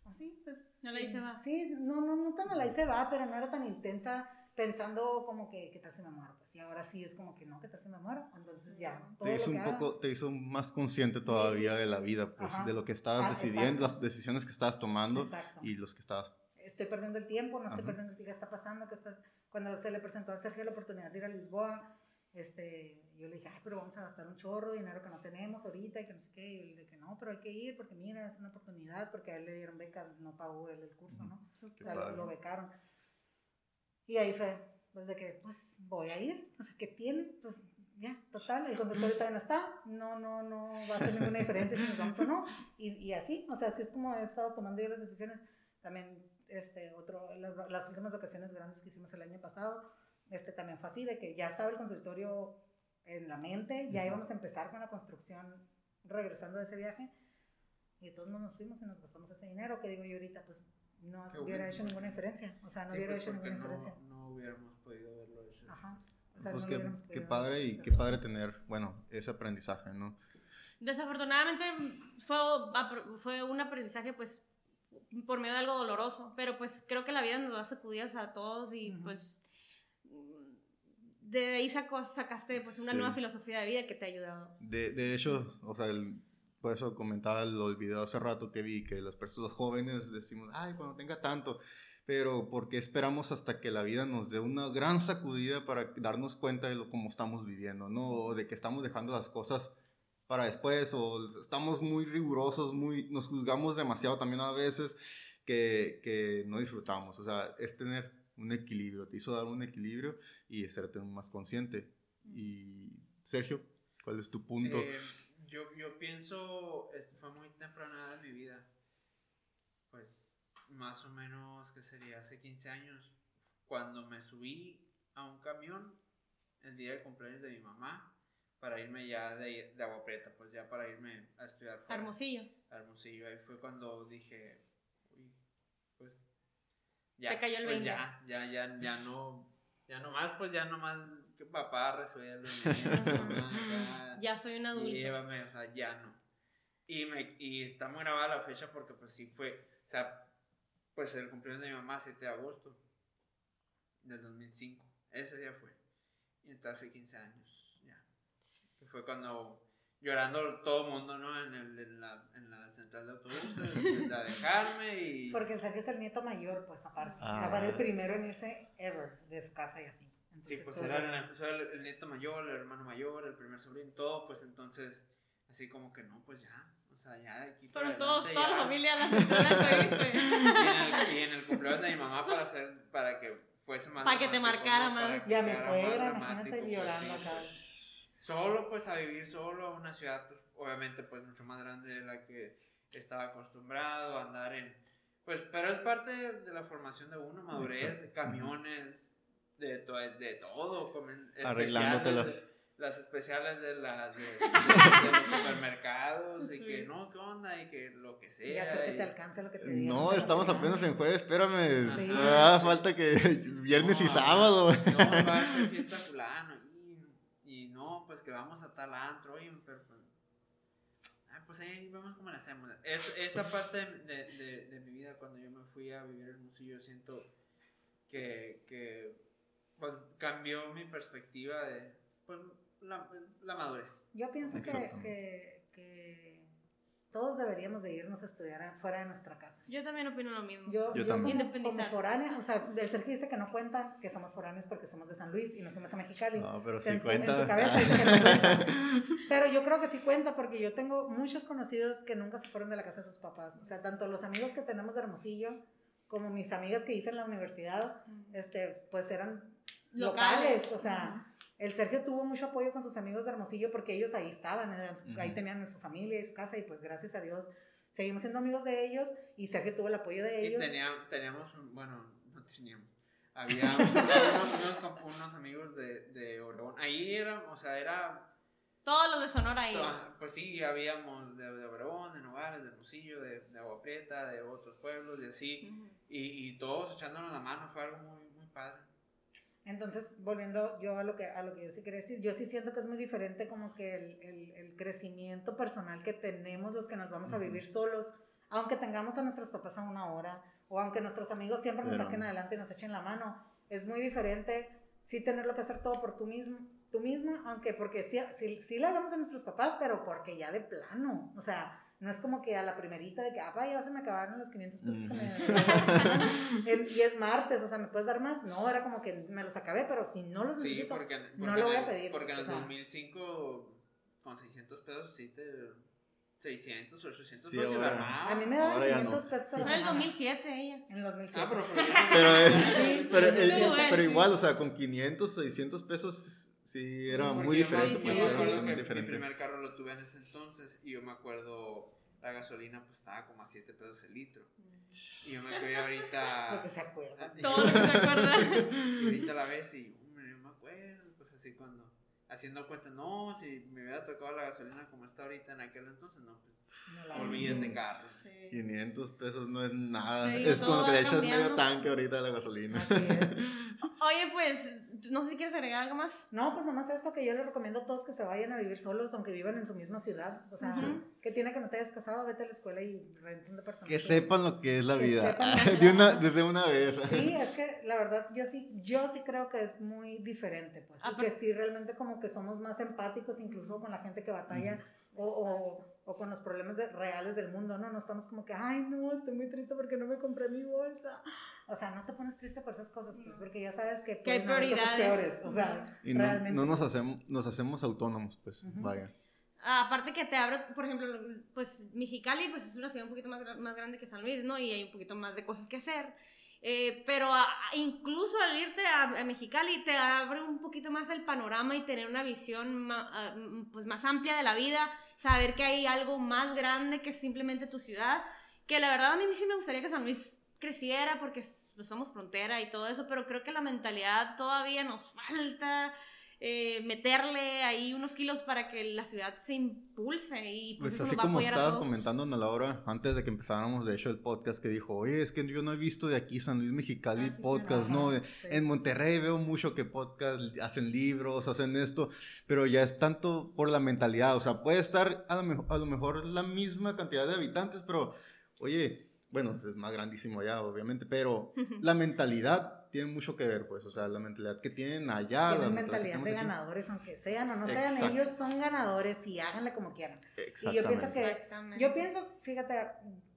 así, pues. A la se va. Sí, no, no, no tan a la se va, pero no era tan intensa pensando como que, ¿qué tal si me muero? Pues, y ahora sí es como que no, ¿qué tal si me muero? Entonces ya, todo Te lo hizo que un haga- poco, te hizo más consciente todavía de la vida, pues, Ajá. de lo que estabas Ah, decidiendo, exacto. las decisiones que estabas tomando Exacto. y los que estabas... Estoy perdiendo el tiempo, no estoy Ajá. perdiendo el tiempo, ¿qué está pasando? ¿Qué está... Cuando se le presentó a Sergio la oportunidad de ir a Lisboa, este, yo le dije, ay, pero vamos a gastar un chorro de dinero que no tenemos ahorita y que no sé qué. Y él de que no, pero hay que ir porque mira, es una oportunidad, porque a él le dieron beca, no pagó él el curso, ¿no? Qué o sea, lo becaron. Y ahí fue, pues de que, pues voy a ir, o sea, ¿qué tiene? Pues ya, total, el consultorio todavía no está, no, no, no va a hacer ninguna diferencia si nos vamos o no. Y, y así, o sea, así es como he estado tomando yo las decisiones. También, este, otro, las, las últimas vacaciones grandes que hicimos el año pasado, este, también fue así, de que ya estaba el consultorio en la mente, ya íbamos a empezar con la construcción regresando de ese viaje. Y todos nos fuimos y nos gastamos ese dinero, que digo yo ahorita, pues no Qué hubiera bueno. hecho ninguna diferencia. O sea, no Sí, hubiera pues, hecho ninguna no, diferencia. no hubiéramos podido verlo hecho. Ajá. O sea, Pues no qué, hubiéramos qué podido padre y qué padre tener, bueno, ese aprendizaje, ¿no? Desafortunadamente fue, fue un aprendizaje pues por medio de algo doloroso, pero pues creo que la vida nos da sacudidas a todos y pues de ahí sacaste pues una Sí. nueva filosofía de vida que te ha ayudado. De, de hecho, o sea, el- por eso comentaba los videos hace rato que vi que las personas jóvenes decimos, ay, cuando tenga tanto, pero ¿por qué esperamos hasta que la vida nos dé una gran sacudida para darnos cuenta de lo como estamos viviendo, ¿no? O de que estamos dejando las cosas para después, o estamos muy rigurosos, muy, nos juzgamos demasiado también a veces que, que no disfrutamos, o sea, es tener un equilibrio, te hizo dar un equilibrio y hacerte más consciente. Y Sergio, ¿cuál es tu punto? Eh, yo, yo pienso, este, fue muy temprana de mi vida. Pues más o menos que sería hace 15 años. Cuando me subí a un camión el día de cumpleaños de mi mamá para irme ya de, de Agua Prieta, pues ya para irme a estudiar. fuera. Hermosillo. Hermosillo. Ahí fue cuando dije, uy, pues ya. Te cayó el pues 20. ya, ya, ya, ya no, ya no más, pues ya no más que papá resuelve. Ya soy un adulto. Llévame, o sea, ya no. Y, me, y está muy grabada la fecha porque pues sí fue, o sea, pues el cumpleaños de mi mamá, 7 de agosto del 2005. Ese día fue. Y entonces hace 15 años, ya. Que fue cuando llorando todo el mundo, ¿no? En, el, en, la, en la central de autobuses, a dejarme y... Porque el Sergio es el nieto mayor, pues aparte. O Ah. sea, para el primero en irse ever de su casa y así. Sí, pues era el, soy el, el nieto mayor, el hermano mayor, el primer sobrino, todo, pues entonces, así como que no, pues ya, o sea, ya de aquí Pero todos, adelante toda la ya. familia la la y, en el, y en el cumpleaños de mi mamá para hacer, para que fuese más Para que te marcara ¿no? más. Para que Y a mi quedara más suegra, imagínate pues, llorando sí, acá. pues, Solo, pues, a vivir solo a una ciudad, pues, obviamente, pues, mucho más grande de la que estaba acostumbrado a andar en... Pues, pero es parte de la formación de uno, madurez, Exacto. camiones, de, to- de todo, comen- Arreglándotelas. especiales de- las especiales de, la, de, de- de los supermercados y que no, ¿qué onda? Y que lo que sea. Y hacer que y- te alcance lo que te digan. No, la estamos semana. apenas en jueves, espérame. Sí. Ah, falta que viernes y No, sábado. No, va a ser fiesta fulano. Y, y no, pues que vamos a tal antro. Oye, pero pues. ah, pues ahí vemos cómo le hacemos. Es, esa parte de, de, de mi vida, cuando yo me fui a vivir en Hermosillo, siento que, que pues, cambió mi perspectiva de pues, la, la madurez. Yo pienso que, que, que todos deberíamos de irnos a estudiar fuera de nuestra casa. Yo también opino lo mismo. Yo, Yo yo, también. como, como foránea, o sea, del Sergio dice que no cuenta que somos foráneos porque somos de San Luis y nos fuimos a Mexicali. No, pero sí en su- en cuenta. su cabeza dice que no cuenta. Pero yo creo que sí cuenta porque yo tengo muchos conocidos que nunca se fueron de la casa de sus papás. O sea, tanto los amigos que tenemos de Hermosillo como mis amigas que hice en la universidad, este, pues eran locales. O sea, el Sergio tuvo mucho apoyo con sus amigos de Hermosillo porque ellos ahí estaban, eran- ahí tenían su familia y su casa y pues gracias a Dios seguimos siendo amigos de ellos y Sergio tuvo el apoyo de Y ellos. tenía, teníamos, un- bueno, no teníamos. Había unos, unos, comp- unos amigos de, de Obregón. Ahí era, o sea, era Todos los de Sonora ahí. Ah, Pues sí, habíamos de, de Obregón, de Nogales, de Hermosillo, de, de Agua Prieta, de otros pueblos y así. Y, y todos echándonos la mano, fue algo muy, muy padre. Entonces, volviendo yo a lo que, a lo que yo sí quería decir, yo sí siento que es muy diferente como que el, el, el crecimiento personal que tenemos los que nos vamos a Ujú. vivir solos, aunque tengamos a nuestros papás a una hora, o aunque nuestros amigos siempre nos Pero- saquen adelante y nos echen la mano, es muy diferente sí tenerlo que hacer todo por tú mismo, tú misma, aunque porque sí, sí, sí le hablamos a nuestros papás, pero porque ya de plano, o sea, no es como que a la primerita de que, ah, ya se me acabaron los 500 pesos que me... Y es martes, o sea, ¿me puedes dar más? No, era como que me los acabé, pero si no los Sí, necesito, porque, porque no lo voy a pedir, Porque en o el sea. 2005, con 600 pesos, sí te. 600, 800 Sí, ahora. a mí me daban Ahora ya 500 no. pesos en el semana. 2007 ella. En el 2007. Ah, pero, pero, Pero, Sí, pero, bueno, pero igual, o sea, con 500, 600 pesos sí era Porque muy diferente. sí, pues, sí, yo me acuerdo totalmente que diferente. mi primer carro lo tuve en ese entonces y yo me acuerdo la gasolina pues estaba como a 7 pesos el litro. Y yo me acuerdo ahorita... Lo que se acuerda. Todos se acuerdan. Y ahorita la ves y, hombre, yo me acuerdo, pues así cuando... haciendo cuentas, no, si me hubiera tocado la gasolina como está ahorita en aquel entonces, no, pues No la- olvídate carros. Sí. 500 pesos no es nada. Es como que le echas medio tanque ahorita de la gasolina. Así es. Oye, pues, no sé si quieres agregar algo más. No, pues nomás eso que yo les recomiendo a todos que se vayan a vivir solos, aunque vivan en su misma ciudad. O sea, que tiene que no te hayas casado, vete a la escuela y renta un departamento. Que sepan lo que es la Que vida. De una, desde una vez. Sí, es que la verdad yo sí, yo sí creo que es muy diferente, pues. Y Aparte- que sí, realmente como que somos más empáticos incluso con la gente que batalla o, o, o con los problemas de- reales del mundo, ¿no? No estamos como que, ay, no, estoy muy triste porque no me compré mi bolsa. O sea, no te pones triste por esas cosas, pues, porque ya sabes que, Que hay prioridades. peores. O sea, Y no, realmente. no nos, hacemos, nos hacemos autónomos, pues. Ujú. Vaya. Aparte que te abre, por ejemplo, pues Mexicali pues es una ciudad un poquito más, más grande que San Luis, ¿no? Y hay un poquito más de cosas que hacer. Eh, pero a- incluso al irte a, a Mexicali te abre un poquito más el panorama y tener una visión ma- ah, pues más amplia de la vida, saber que hay algo más grande que simplemente tu ciudad, que la verdad a mí sí me gustaría que San Luis creciera porque pues, somos frontera y todo eso, pero creo que la mentalidad todavía nos falta eh, meterle ahí unos kilos para que la ciudad se impulse y pues, Pues eso así nos va a como a estabas todos. comentando a la hora, antes de que empezáramos, de hecho, el podcast, que dijo, oye, es que yo no he visto de aquí San Luis Mexicali Ah, sí, sí, podcast, ajá, ¿no? sí. En Monterrey veo mucho que podcast hacen libros, hacen esto, pero ya es tanto por la mentalidad, o sea, puede estar a lo, a lo mejor la misma cantidad de habitantes, pero, oye, bueno, es más grandísimo allá, obviamente, pero la mentalidad tiene mucho que ver, pues, o sea, la mentalidad que tienen allá, la Tienen mentalidad que mentalidad de aquí. ganadores, aunque sean o no sean, Exacto. ellos son ganadores y háganle como quieran. Y yo pienso Exactamente. que, yo pienso, fíjate,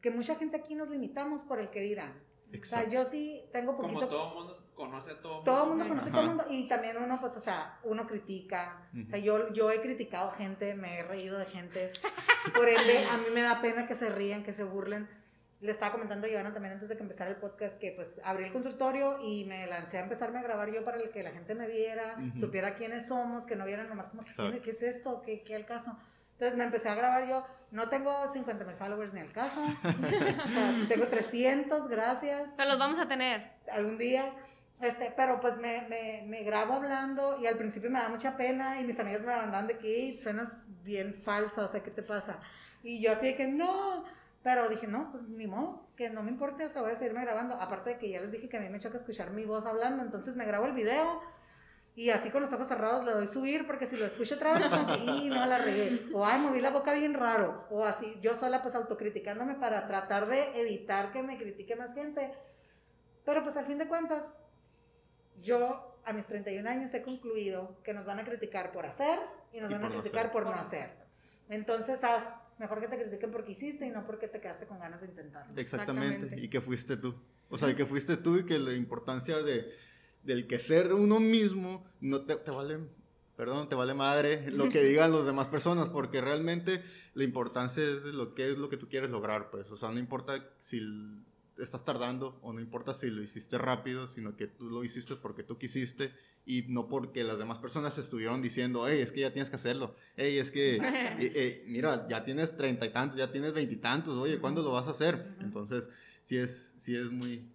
que mucha gente aquí nos limitamos por el que dirán. O sea, Exacto. yo sí tengo Como poquito... todo el mundo conoce a todo mundo. Todo el mundo conoce a todo el mundo y también uno, pues, o sea, uno critica. O sea, yo, yo he criticado gente, me he reído de gente. Por ende, a mí me da pena que se rían, que se burlen. Le estaba comentando a Ivana también antes de que empezara el podcast que pues abrí el consultorio y me lancé a empezarme a grabar yo para el que la gente me viera, Ujú. supiera quiénes somos, que no vieran nomás como. ¿quién- ¿qué es esto? ¿Qué, ¿Qué al caso? Entonces me empecé a grabar yo. No tengo 50 mil followers ni al caso. O sea, tengo 300, gracias Pero los vamos a tener. algún día. Este, pero pues me, me, me grabo hablando y al principio me da mucha pena y mis amigas me mandan de que "Ey, suenas bien falsa, o sea, ¿qué te pasa? Y yo así de que no, pero dije, no, pues ni modo, que no me importe, o sea, voy a seguirme grabando. Aparte de que ya les dije que a mí me choca escuchar mi voz hablando, entonces me grabo el video y así con los ojos cerrados le doy subir porque si lo escucho otra vez, como que, "Y, no la regué, o ay, moví la boca bien raro, o así, yo sola pues autocriticándome para tratar de evitar que me critique más gente. Pero pues al fin de cuentas, yo a mis 31 años he concluido que nos van a criticar por hacer y nos Y van a criticar hacer. por no hacer. Entonces haz, mejor que te critiquen porque hiciste y no porque te quedaste con ganas de intentarlo. Exactamente. Exactamente. Y que fuiste tú. O sea, que fuiste tú y que la importancia de, del que ser uno mismo no te, te vale, perdón, te vale madre lo que digan las demás personas, porque realmente la importancia es lo que es lo que tú quieres lograr, pues. O sea, no importa si estás tardando o no importa si lo hiciste rápido, sino que tú lo hiciste porque tú quisiste y no porque las demás personas estuvieron diciendo, hey, es que ya tienes que hacerlo, hey, es que, eh, eh, mira, ya tienes treinta y tantos, ya tienes veintitantos, oye, ¿cuándo lo vas a hacer? Entonces, sí es, sí es muy...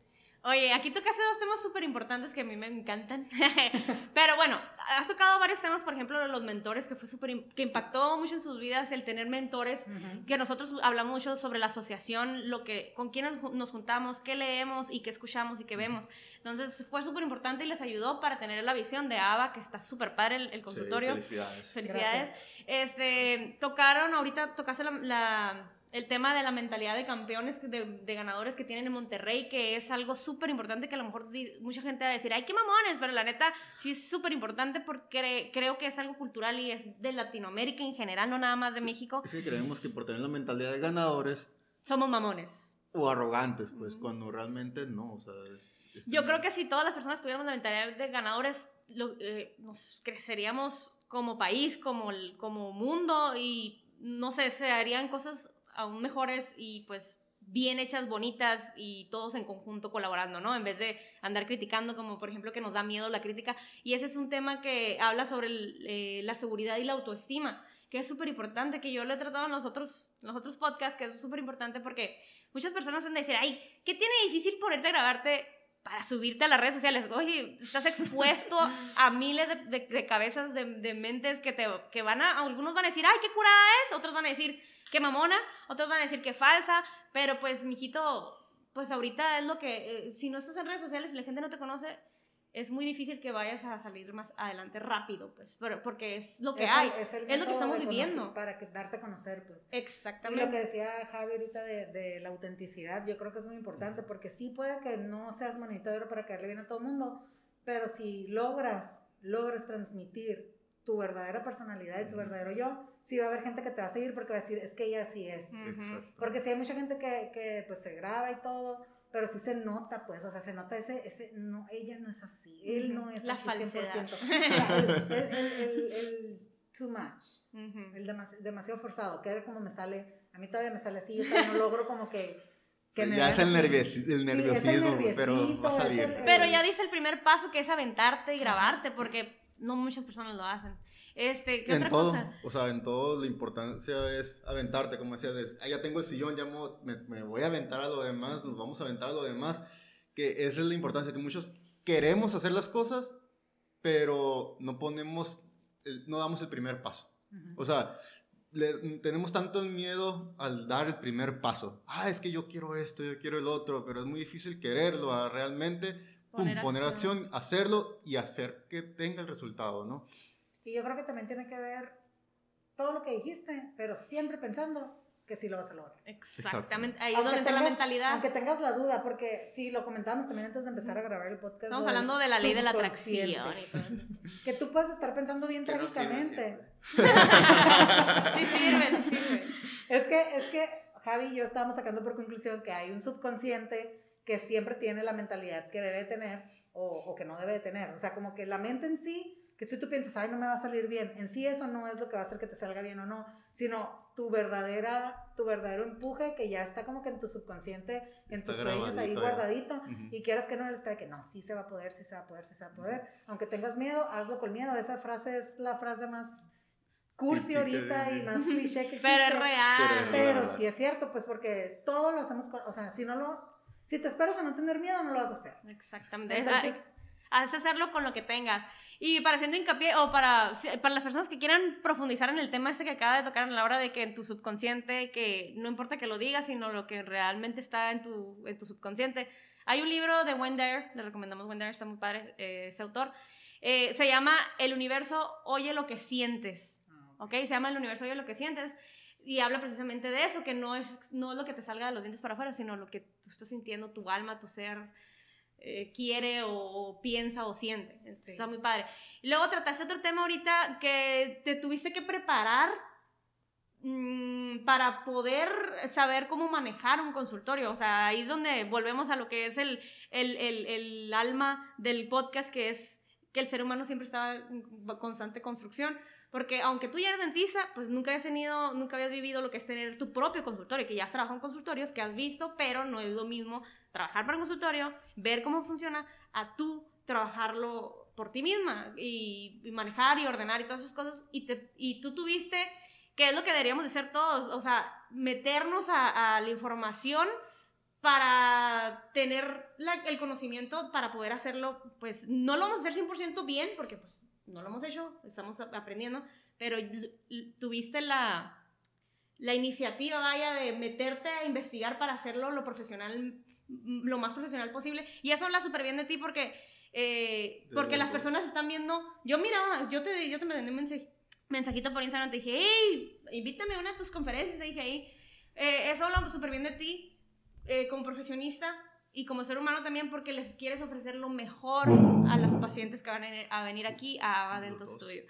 Oye, aquí tocaste dos temas súper importantes que a mí me encantan. Pero bueno, has tocado varios temas, por ejemplo, de los mentores, que fue súper, que impactó mucho en sus vidas el tener mentores. Que nosotros hablamos mucho sobre la asociación, lo que, con quiénes nos juntamos, qué leemos y qué escuchamos y qué vemos. Entonces fue súper importante y les ayudó para tener la visión de ABA, que está súper padre el, el consultorio. Sí, felicidades. Felicidades. Este, tocaron, ahorita tocaste la, la- el tema de la mentalidad de campeones, de, de ganadores que tienen en Monterrey, que es algo súper importante que a lo mejor mucha gente va a decir, ay, qué mamones, pero la neta sí es súper importante porque creo que es algo cultural y es de Latinoamérica en general, no nada más de México. Es que creemos que por tener la mentalidad de ganadores Somos mamones. o arrogantes, pues, cuando realmente no, o sea, es- es- Yo creo que si todas las personas tuviéramos la mentalidad de ganadores, lo- eh, nos creceríamos como país, como, como mundo y no sé, se harían cosas aún mejores y pues bien hechas, bonitas y todos en conjunto colaborando, ¿no? En vez de andar criticando, como por ejemplo que nos da miedo la crítica. Y ese es un tema que habla sobre el, eh, la seguridad y la autoestima, que es súper importante, que yo lo he tratado en los otros, en los otros podcasts, que es súper importante porque muchas personas han de decir, ay, ¿qué tiene difícil ponerte a grabarte para subirte a las redes sociales. Oye, estás expuesto a miles de, de, cabezas, de, de, mentes que, te, que van a, algunos van a decir, ay, qué curada es, otros van a decir, qué mamona, otros van a decir que falsa, pero pues, mijito, pues ahorita es lo que, eh, si no estás en redes sociales y la gente no te conoce, es muy difícil que vayas a salir más adelante rápido, pues, pero, porque es lo que hay, es, lo que estamos viviendo. Para que, darte a conocer, pues. Exactamente. Y lo que decía Javi ahorita de, de, la autenticidad, yo creo que es muy importante, porque sí puede que no seas monitador para caerle bien a todo el mundo, pero si logras, logras transmitir tu verdadera personalidad y tu verdadero yo, sí va a haber gente que te va a seguir porque va a decir, es que ella así es. Porque si hay mucha gente que, que pues se graba y todo, pero sí se nota, pues, o sea, se nota ese, ese no, ella no es así, él no es la así falsedad. 100%. el, el, el, too much, el demasiado forzado, que es como me sale, a mí todavía me sale así, yo todavía no logro como que... que me ya es el, el nerviosismo, pero va a salir. pero ya dice el primer paso que es aventarte y grabarte, porque no muchas personas lo hacen. Este, ¿qué en otra todo, cosa? O sea, en todo la importancia es aventarte, como decías, ah, ya tengo el sillón, ya me, me, voy a aventar a lo demás, nos vamos a aventar a lo demás, que esa es la importancia, que muchos queremos hacer las cosas, pero no ponemos, no damos el primer paso. O sea, tenemos tanto miedo al dar el primer paso. Ah, es que yo quiero esto, yo quiero el otro, pero es muy difícil quererlo, a realmente poner, poner acción. acción, hacerlo y hacer que tenga el resultado, ¿no? Y yo creo que también tiene que ver todo lo que dijiste, pero siempre pensando que sí lo vas a lograr. Exactamente, ahí es donde entra la mentalidad. Aunque tengas la duda, porque sí, lo comentábamos también antes de empezar a grabar el podcast. Estamos hablando de la ley de la atracción. que tú puedes estar pensando bien trágicamente. sí sirve, sí sirve. Es que, es que Javi y yo estábamos sacando por conclusión que hay un subconsciente que siempre tiene la mentalidad que debe tener o, o que no debe tener. O sea, como que la mente en sí que si tú piensas, ay, no me va a salir bien, en sí eso no es lo que va a hacer que te salga bien o no, sino tu verdadera, tu verdadero empuje que ya está como que en tu subconsciente, en tus sueños ahí guardadito, y quieras que no, él está de que no, sí se va a poder, sí se va a poder, sí se va a poder, aunque tengas miedo, hazlo con miedo, esa frase es la frase más cursi ahorita y más cliché que existe. Pero es real. Pero sí es cierto, pues porque todo lo hacemos, con, o sea, si no lo, si te esperas a no tener miedo, no lo vas a hacer. Exactamente. Entonces, Haz hacerlo con lo que tengas. Y para haciendo hincapié, o para, para las personas que quieran profundizar en el tema este que acaba de tocar a la hora de que en tu subconsciente, que no importa que lo digas, sino lo que realmente está en tu, en tu subconsciente. Hay un libro de Wendell, le recomendamos Wendell, está muy padre eh, ese autor. Eh, se llama El universo oye lo que sientes. Ah, ¿Ok? Se llama El universo oye lo que sientes. Y habla precisamente de eso, que no es, no es lo que te salga de los dientes para afuera, sino lo que tú estás sintiendo, tu alma, tu ser eh, quiere o, piensa o siente. Está muy padre. Luego trataste otro tema ahorita que te tuviste que preparar mm, para poder saber cómo manejar un consultorio. O sea, ahí es donde volvemos a lo que es el, el, el, el alma del podcast, que es que el ser humano siempre estaba en constante construcción. Porque aunque tú ya eres dentista, pues nunca habías tenido, nunca habías vivido lo que es tener tu propio consultorio, que ya has trabajado en consultorios, que has visto, pero no es lo mismo trabajar para un consultorio, ver cómo funciona, a tú trabajarlo por ti misma y, manejar y ordenar y todas esas cosas. Y, te, y tú tuviste, que es lo que deberíamos de hacer todos, o sea, meternos a, la información para tener el conocimiento para poder hacerlo, pues no lo vamos a hacer 100% bien, porque pues no lo hemos hecho, estamos aprendiendo, pero tuviste la, la iniciativa, vaya, de meterte a investigar para hacerlo lo profesional lo más profesional posible. Y eso habla súper bien de ti porque, eh, porque las personas están viendo. Yo, mira, yo te, yo te mandé un mensajito por Instagram, te dije, hey, invítame a una de tus conferencias. Te dije ahí, eh, eso habla súper bien de ti eh, como profesionista y como ser humano también porque les quieres ofrecer lo mejor a las pacientes que van a venir aquí a Dental Studio.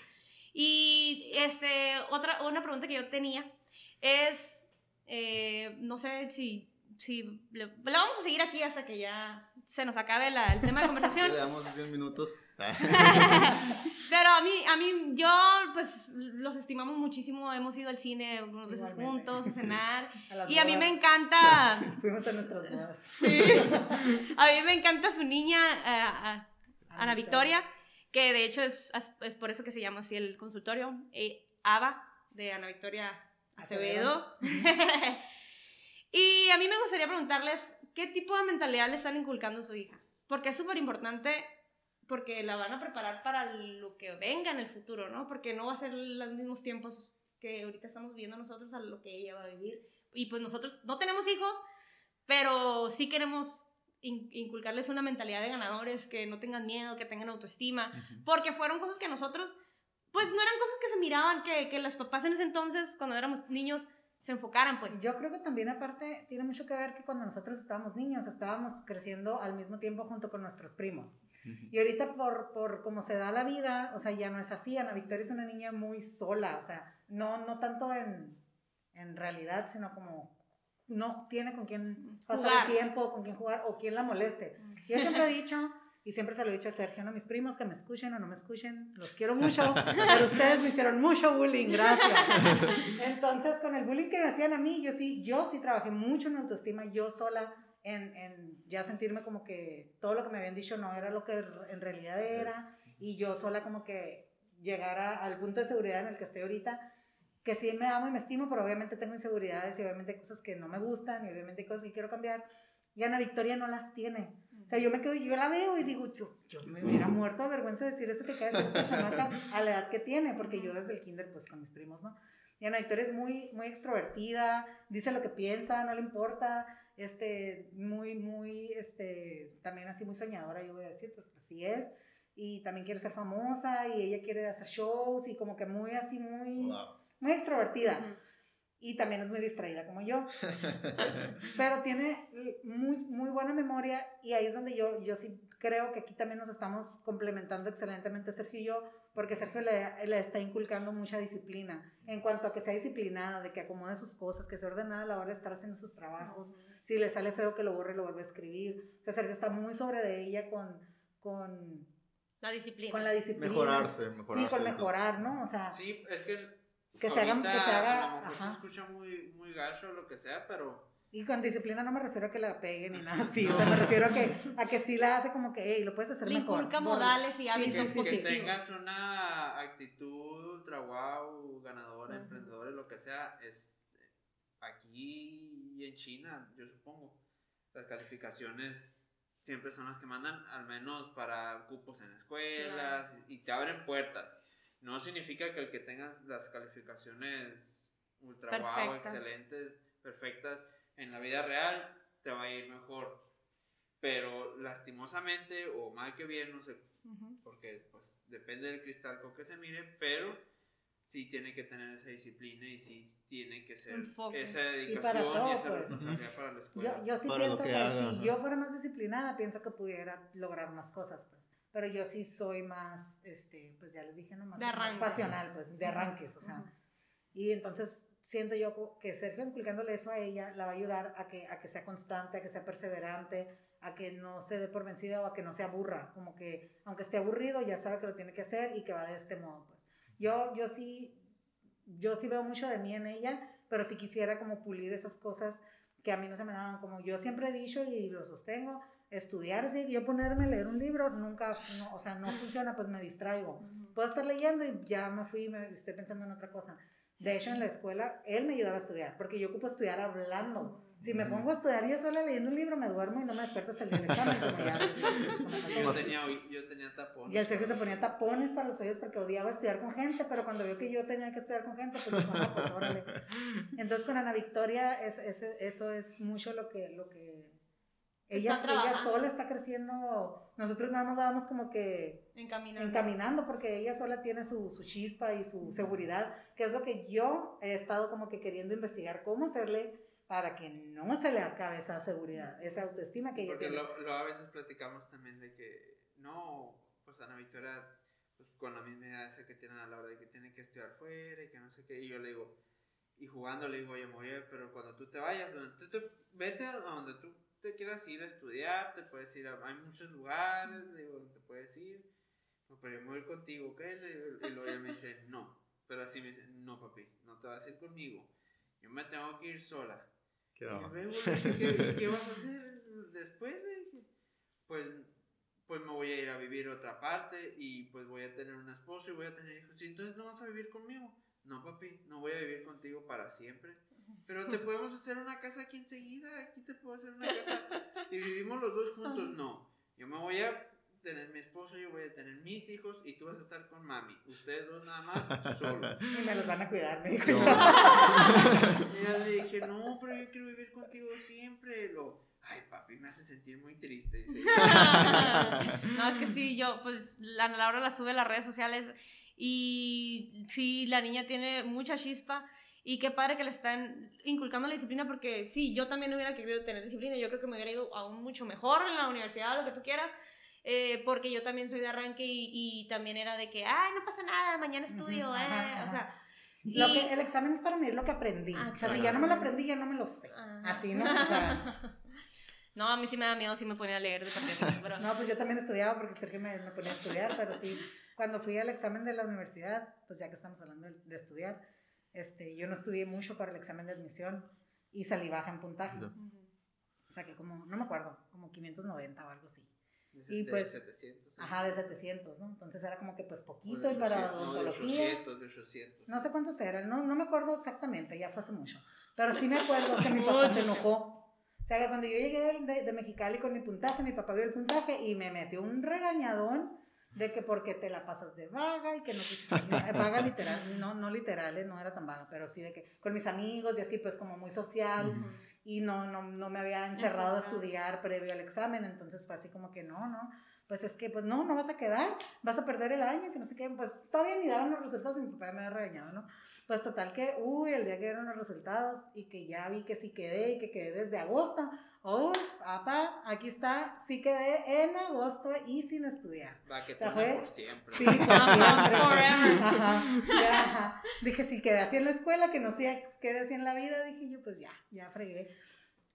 Y este, otra, una pregunta que yo tenía es, no sé si sí, le, la vamos a seguir aquí hasta que ya se nos acabe la, el tema de conversación. Le damos 10 minutos. Pero a mí, a mí, yo, pues, los estimamos muchísimo. Hemos ido al cine algunas veces juntos, a cenar. y a mí me encanta... Fuimos a nuestras bodas. Sí. A mí me encanta su niña, uh, Ana Victoria, que de hecho es, es, por eso que se llama así el consultorio. Eh, Ava, de Ana Victoria Acevedo. Acevedo. Y a mí me gustaría preguntarles, ¿qué tipo de mentalidad le están inculcando a su hija? porque es súper importante, porque la van a preparar para lo que venga en el futuro, ¿no? Porque no va a ser los mismos tiempos que ahorita estamos viviendo nosotros a lo que ella va a vivir. Y pues nosotros no tenemos hijos, pero sí queremos inculcarles una mentalidad de ganadores, que no tengan miedo, que tengan autoestima, porque fueron cosas que nosotros, pues no eran cosas que se miraban, que, que los papás en ese entonces, cuando éramos niños, se enfocaran, pues. Yo creo que también aparte tiene mucho que ver que cuando nosotros estábamos niños, estábamos creciendo al mismo tiempo junto con nuestros primos. Y ahorita por, por cómo se da la vida, o sea, ya no es así. Ana Victoria es una niña muy sola, o sea, no, no tanto en, en realidad, sino como no tiene con quién pasar el tiempo, con quién jugar o quién la moleste. Yo siempre he dicho, y siempre se lo he dicho a Sergio, a mis primos que me escuchen o no me escuchen, los quiero mucho, pero ustedes me hicieron mucho bullying, gracias. Entonces, con el bullying que me hacían a mí, yo sí, yo sí trabajé mucho en autoestima, yo sola, en, en ya sentirme como que todo lo que me habían dicho no era lo que en realidad era, y yo sola como que llegara al punto de seguridad en el que estoy ahorita, que sí me amo y me estimo, pero obviamente tengo inseguridades y obviamente hay cosas que no me gustan y obviamente hay cosas que quiero cambiar. Y Ana Victoria no las tiene. O sea, yo me quedo yo la veo y digo, yo, yo me hubiera muerto de vergüenza de decir eso que cae esta chamaca a la edad que tiene, porque yo desde el kinder, pues con mis primos, ¿no? Y Ana Victoria es muy, muy extrovertida, dice lo que piensa, no le importa, este, muy, muy, este, también así muy soñadora, yo voy a decir, pues así es. Y también quiere ser famosa y ella quiere hacer shows y como que muy así, muy muy extrovertida. Y también es muy distraída como yo. Pero tiene muy, muy buena memoria y ahí es donde yo, yo sí creo que aquí también nos estamos complementando excelentemente Sergio y yo, porque Sergio le, le está inculcando mucha disciplina en cuanto a que sea disciplinada, de que acomode sus cosas, que sea ordenada a la hora de estar haciendo sus trabajos. Si le sale feo que lo borre, lo vuelve a escribir. O sea, Sergio está muy sobre de ella con... con la disciplina. Con la disciplina. Mejorarse, mejorarse. Sí, con mejorar, ¿no? O sea. Sí, es que que se haga, que se haga, a lo se escucha muy, muy gacho lo que sea, pero... Y con disciplina no me refiero a que la peguen ni nada así, o sea, me refiero a que, a que sí la hace como que, hey, lo puedes hacer Le mejor. inculca modales y hábitos sí, que, tengas una actitud ultra wow, ganadora, emprendedora, lo que sea, es aquí y en China, yo supongo, las calificaciones siempre son las que mandan, al menos para cupos en escuelas, y te abren puertas. No significa que el que tengas las calificaciones ultra wow, excelentes, perfectas, en la vida real te va a ir mejor. Pero lastimosamente, o mal que bien, no sé, porque pues depende del cristal con que se mire, pero sí tiene que tener esa disciplina y sí tiene que ser esa dedicación y, esa pues. responsabilidad para la escuela. Yo, sí pienso que, si yo fuera más disciplinada, pienso que pudiera lograr más cosas. Pues pero yo sí soy más, este, pues ya les dije nomás, más pasional, pues, de arranques, o sea. Y entonces siento yo que Sergio inculcándole eso a ella la va a ayudar a que, a que sea constante, a que sea perseverante, a que no se dé por vencida o a que no se aburra, como que aunque esté aburrido ya sabe que lo tiene que hacer y que va de este modo, pues. Yo, yo sí, yo sí veo mucho de mí en ella, pero sí quisiera como pulir esas cosas que a mí no se me daban, como yo siempre he dicho y lo sostengo, estudiar, sí, yo ponerme a leer un libro, nunca, no, o sea, no funciona, pues me distraigo. Puedo estar leyendo y ya me fui, me estoy pensando en otra cosa. De hecho, en la escuela, él me ayudaba a estudiar, porque yo ocupo estudiar hablando. Si me pongo a estudiar yo sola leyendo un libro, me duermo y no me despierto hasta el día del examen. Como ya, yo, tenía, yo tenía tapones. Y el Sergio se ponía tapones para los oídos porque odiaba estudiar con gente, pero cuando vio que yo tenía que estudiar con gente, pues dijo, no, pues órale. Entonces, con Ana Victoria, es, es, eso es mucho lo que, lo que ella, ella sola está creciendo, nosotros nada más dábamos como que encaminando, encaminando porque ella sola tiene su, su, chispa y su seguridad, que es lo que yo he estado como que queriendo investigar, cómo hacerle para que no se le acabe esa seguridad, esa autoestima que ella tiene. Porque lo, a veces platicamos también de que, no, pues Ana Victoria, pues con la misma edad esa que tiene a la hora de que tiene que estudiar fuera y que no sé qué, y yo le digo, y jugando le digo, oye, oye, pero cuando tú te vayas, donde tú vete a donde tú te quieras ir a estudiar, te puedes ir a, hay muchos lugares, digo, donde te puedes ir, pero yo me voy contigo, ¿qué? Y luego ella me dice, no, pero así me dice, no papi, no te vas a ir conmigo, yo me tengo que ir sola. ¿Qué, ¿qué, ¿qué vas a hacer después? Pues, pues me voy a ir a vivir a otra parte y pues voy a tener un esposo y voy a tener hijos. Y entonces no vas a vivir conmigo. No, papi, no voy a vivir contigo para siempre. Pero te podemos hacer una casa aquí enseguida, aquí te puedo hacer una casa y vivimos los dos juntos. No, yo me voy a tener mi esposo, yo voy a tener mis hijos y tú vas a estar con mami. Ustedes dos nada más, solos. Y me los van a cuidar, me dijo. No. Y yo le dije, no, pero yo quiero vivir contigo siempre. Lo, ay, papi, me hace sentir muy triste. Dice, no, es que sí, yo, pues, la Laura la sube a las redes sociales y sí, la niña tiene mucha chispa y qué padre que le están inculcando la disciplina porque sí, yo también hubiera querido tener disciplina, yo creo que me hubiera ido aún mucho mejor en la universidad, lo que tú quieras, eh, porque yo también soy de arranque y, y también era de que, ay, no pasa nada, mañana estudio, eh, ajá, o sea... Lo que, el examen es para medir lo que aprendí. Ah, o sea, si ya no me lo aprendí, ya no me lo sé. Así, ¿no? O sea, No, a mí sí me da miedo si me ponía a leer de partida, pero... no, pues yo también estudiaba porque Sergio me, me ponía a estudiar, pero sí, cuando fui al examen de la universidad, pues ya que estamos hablando de, de estudiar, este, yo no estudié mucho para el examen de admisión y salí baja en puntaje. O sea, que como, no me acuerdo, como 590 o algo así. De Y set- pues, 700. Ajá, de 700, ¿no? Entonces era como que pues poquito de y para 800, no, de odontología. 800, de 800. No sé cuántos eran, no, no me acuerdo exactamente, ya fue hace mucho. Pero sí me acuerdo que mi papá se enojó. O sea, que cuando yo llegué de, de Mexicali con mi puntaje, mi papá vio el puntaje y me metió un regañadón de que porque te la pasas de vaga y que no quisiste, vaga literal, no, no literal, eh, no era tan vaga, pero sí de que con mis amigos y así, pues como muy social Ujú. Y no, no, no me había encerrado a estudiar previo al examen, entonces fue así como que no, no, pues es que pues no, no vas a quedar, vas a perder el año, que no sé qué, pues todavía ni daban los resultados y mi papá me había regañado, ¿no? Pues total que, uy, el día que dieron los resultados y que ya vi que sí quedé y que quedé desde agosto, oh, papá, aquí está, sí quedé en agosto y sin estudiar. Va, que O sea, fue- por siempre. Sí, por Ajá, siempre. forever. Ajá, ya, ajá. Dije, si quedé así en la escuela, que no sea, quedé así en la vida, dije yo, pues ya, ya fregué.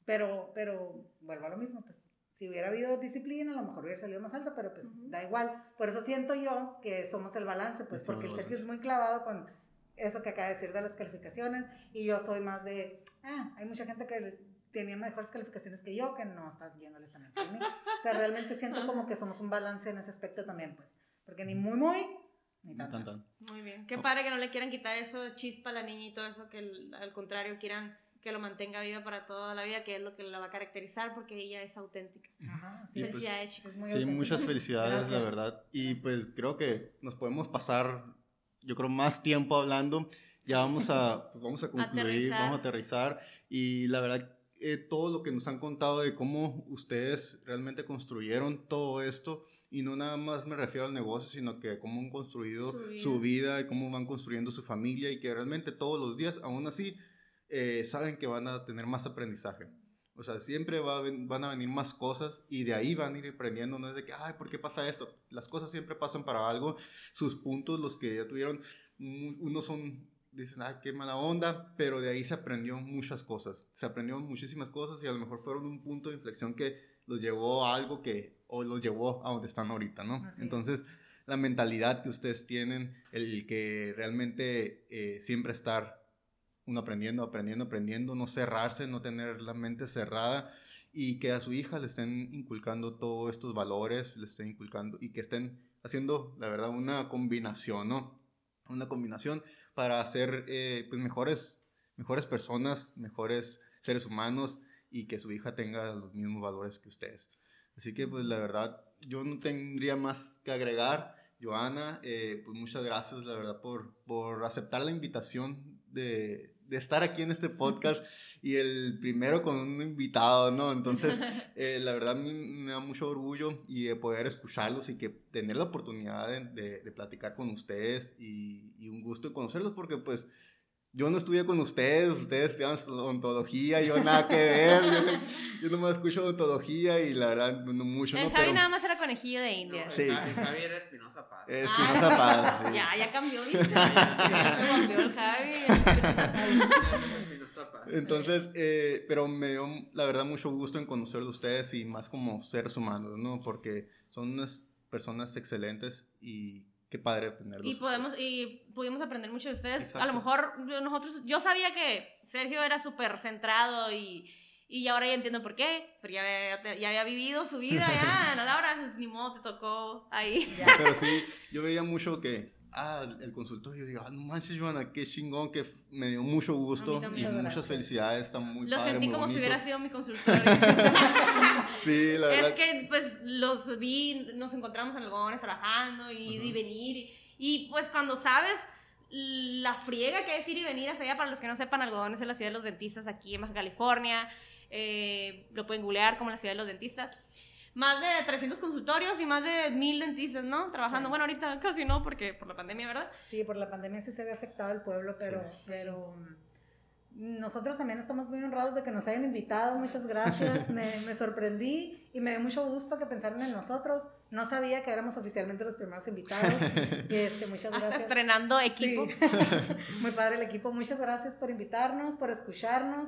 Pero, pero, vuelvo a lo mismo, pues, si hubiera habido disciplina, a lo mejor hubiera salido más alto, pero pues Ujú. da igual. Por eso siento yo que somos el balance, pues, porque el Sergio es muy clavado con eso que acaba de decir de las calificaciones, y yo soy más de, ah, hay mucha gente que tenía mejores calificaciones que yo, que no están yéndoles también por mí. O sea, realmente siento como que somos un balance en ese aspecto también, pues, porque ni muy, muy, ni tan, Tan, tan. Muy bien. Qué padre que no le quieran quitar eso chispa a la niña y todo eso, que el- al contrario quieran que lo mantenga viva para toda la vida, que es lo que la va a caracterizar porque ella es auténtica. Ajá, sí. pues, Felicidades, chicos. es muy Sí, auténtico. muchas felicidades, la verdad. Y Gracias. pues creo que nos podemos pasar, yo creo, más tiempo hablando. Ya vamos a, pues vamos a concluir, Aterrizar. vamos a aterrizar. Y la verdad, eh, todo lo que nos han contado de cómo ustedes realmente construyeron todo esto, y no nada más me refiero al negocio, sino que cómo han construido Su su vida. vida, y cómo van construyendo su familia, y que realmente todos los días, aún así, eh, saben que van a tener más aprendizaje. O sea, siempre va a ven- van a venir más cosas y de ahí van a ir aprendiendo. No es de que, ay, ¿por qué pasa esto? Las cosas siempre pasan para algo. Sus puntos, los que ya tuvieron, unos son, dicen, ay, qué mala onda, pero de ahí se aprendió muchas cosas. Se aprendió muchísimas cosas y a lo mejor fueron un punto de inflexión que los llevó a algo que, o los llevó a donde están ahorita, ¿no? Así. Entonces, la mentalidad que ustedes tienen, el que realmente eh, siempre estar uno aprendiendo, aprendiendo, aprendiendo, no cerrarse, no tener la mente cerrada y que a su hija le estén inculcando todos estos valores, le estén inculcando y que estén haciendo, la verdad, una combinación, ¿no? Una combinación para ser eh, pues mejores, mejores personas, mejores seres humanos y que su hija tenga los mismos valores que ustedes. Así que pues la verdad, yo no tendría más que agregar. Joana, eh, pues muchas gracias, la verdad, por, por aceptar la invitación de, de estar aquí en este podcast y el primero con un invitado, ¿no? Entonces, eh, la verdad, me da mucho orgullo y de poder escucharlos y que tener la oportunidad de, de- de platicar con ustedes y, y un gusto de conocerlos porque, pues, yo no estudié con ustedes, ustedes estudian odontología, yo nada que ver, yo, no- yo nomás escucho odontología y la verdad, no mucho, El ¿no? Javi Pero nada más era conejillo de No, India. Sí. el Javi- Javi era Espinosa Paz. es Ah, Espinosa Paz, sí. Ya, ya cambió, ¿viste? Ya se volvió el Javi. Espinosa Paz. Espinosa. Entonces, eh, pero me dio, la verdad, mucho gusto en conocerlos a ustedes y más como seres humanos, ¿no? Porque son unas personas excelentes y qué padre tenerlos. Y podemos y pudimos aprender mucho de ustedes. Exacto. A lo mejor nosotros, yo sabía que Sergio era súper centrado y, y ahora ya entiendo por qué, pero ya había, ya había vivido su vida, ya, no, Laura, pues, ni modo, te tocó ahí. Ya. Pero sí, yo veía mucho que, ah, el consultorio, digo, ah, no manches, Joana, qué chingón, que me dio mucho gusto y muchas Gracias. felicidades, está muy Lo padre, sentí muy como si bonito. hubiera sido mi consultorio. Sí, la verdad. es que pues los vi, nos encontramos en algodones trabajando y, Ujú. y venir. Y, y, pues cuando sabes la friega que es ir y venir hacia allá, para los que no sepan, algodones es la ciudad de los dentistas aquí en Baja California. eh, lo pueden googlear como la ciudad de los dentistas. Más de 300 consultorios y más de 1000 dentistas, ¿no? Trabajando. Sí. Bueno, ahorita casi no, porque por la pandemia, ¿verdad? Sí, por la pandemia sí se ve afectado el pueblo, pero, Sí. pero mm, nosotros también estamos muy honrados de que nos hayan invitado. Muchas gracias. me, me sorprendí y me dio mucho gusto que pensaron en nosotros. No sabía que éramos oficialmente los primeros invitados. y este, muchas Hasta gracias. estrenando equipo. Sí. Muy padre el equipo. Muchas gracias por invitarnos, por escucharnos.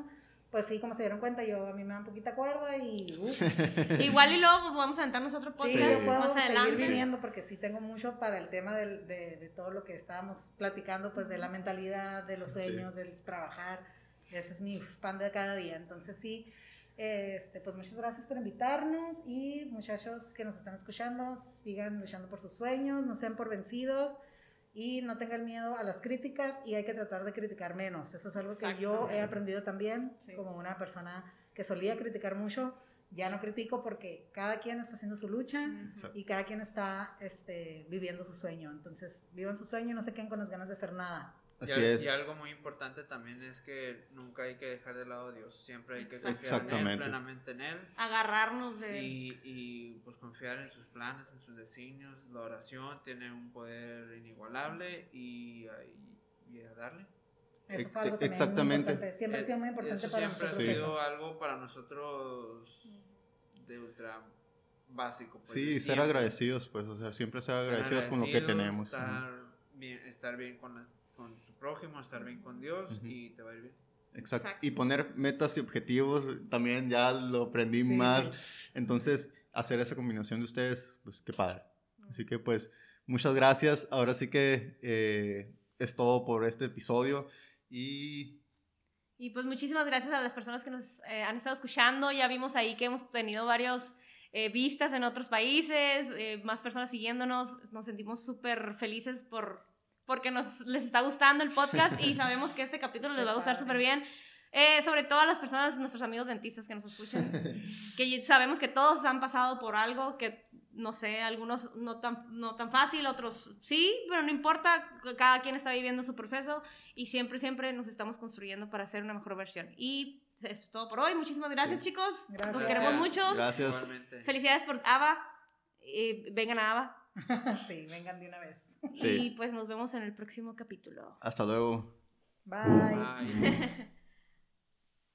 Pues sí, como se dieron cuenta, yo a mí me dan poquita cuerda y uf, Igual y luego vamos a aventarnos otro sí, podcast yo puedo más seguir adelante. viniendo porque sí tengo mucho para el tema del- de, de todo lo que estábamos platicando, pues de la mentalidad, de los Sí. sueños, del trabajar. Ese es mi pan de cada día. Entonces sí, este, pues muchas gracias por invitarnos y muchachos que nos están escuchando, sigan luchando por sus sueños, no sean por vencidos y no tengan miedo a las críticas y hay que tratar de criticar menos. Eso es algo que yo Exacto. he aprendido también Sí. como una persona que solía criticar mucho. Ya no critico porque cada quien está haciendo su lucha Ujú. y cada quien está este, viviendo su sueño. Entonces, vivan su sueño y no se queden con las ganas de hacer nada. Y, Así al- es. y algo muy importante también es que nunca hay que dejar de lado a Dios. Siempre hay que confiar en Él, plenamente en Él. Agarrarnos de... Y, y, pues confiar en sus planes, en sus designios. La oración tiene un poder inigualable y, y- y a darle. Eso fue algo exactamente. Siempre ha sido muy Eh, importante eso para siempre nosotros. ha Sí. sido algo para nosotros de ultra básico. pues, Sí, ser siempre. agradecidos, pues, o sea, siempre ser Ser agradecidos con lo que agradecidos, tenemos. Estar bien, estar bien con, las- con tu prójimo, estar bien con Dios Ujú. y te va a ir bien. Exacto. Exacto. Y poner metas y objetivos también ya lo aprendí Sí, más. sí. Entonces, hacer esa combinación de ustedes, pues qué padre. Así que pues muchas gracias. Ahora sí que eh, es todo por este episodio. Y Y pues muchísimas gracias a las personas que nos eh, han estado escuchando. Ya vimos ahí que hemos tenido varios eh, vistas en otros países, eh, más personas siguiéndonos. Nos sentimos súper felices por, porque nos, les está gustando el podcast y sabemos que este capítulo les va a gustar súper bien. Eh, sobre todo a las personas, nuestros amigos dentistas que nos escuchan, que sabemos que todos han pasado por algo que, no sé, algunos no tan, no tan fácil, otros sí, pero no importa, cada quien está viviendo su proceso y siempre, siempre nos estamos construyendo para hacer una mejor versión. Y eso es todo por hoy. Muchísimas gracias, Sí. chicos. Gracias. Los queremos mucho. Gracias. Felicidades por Ava. Eh, vengan a Ava. sí, vengan de una vez. Sí. Y pues nos vemos en el próximo capítulo. hasta luego. Bye. Bye.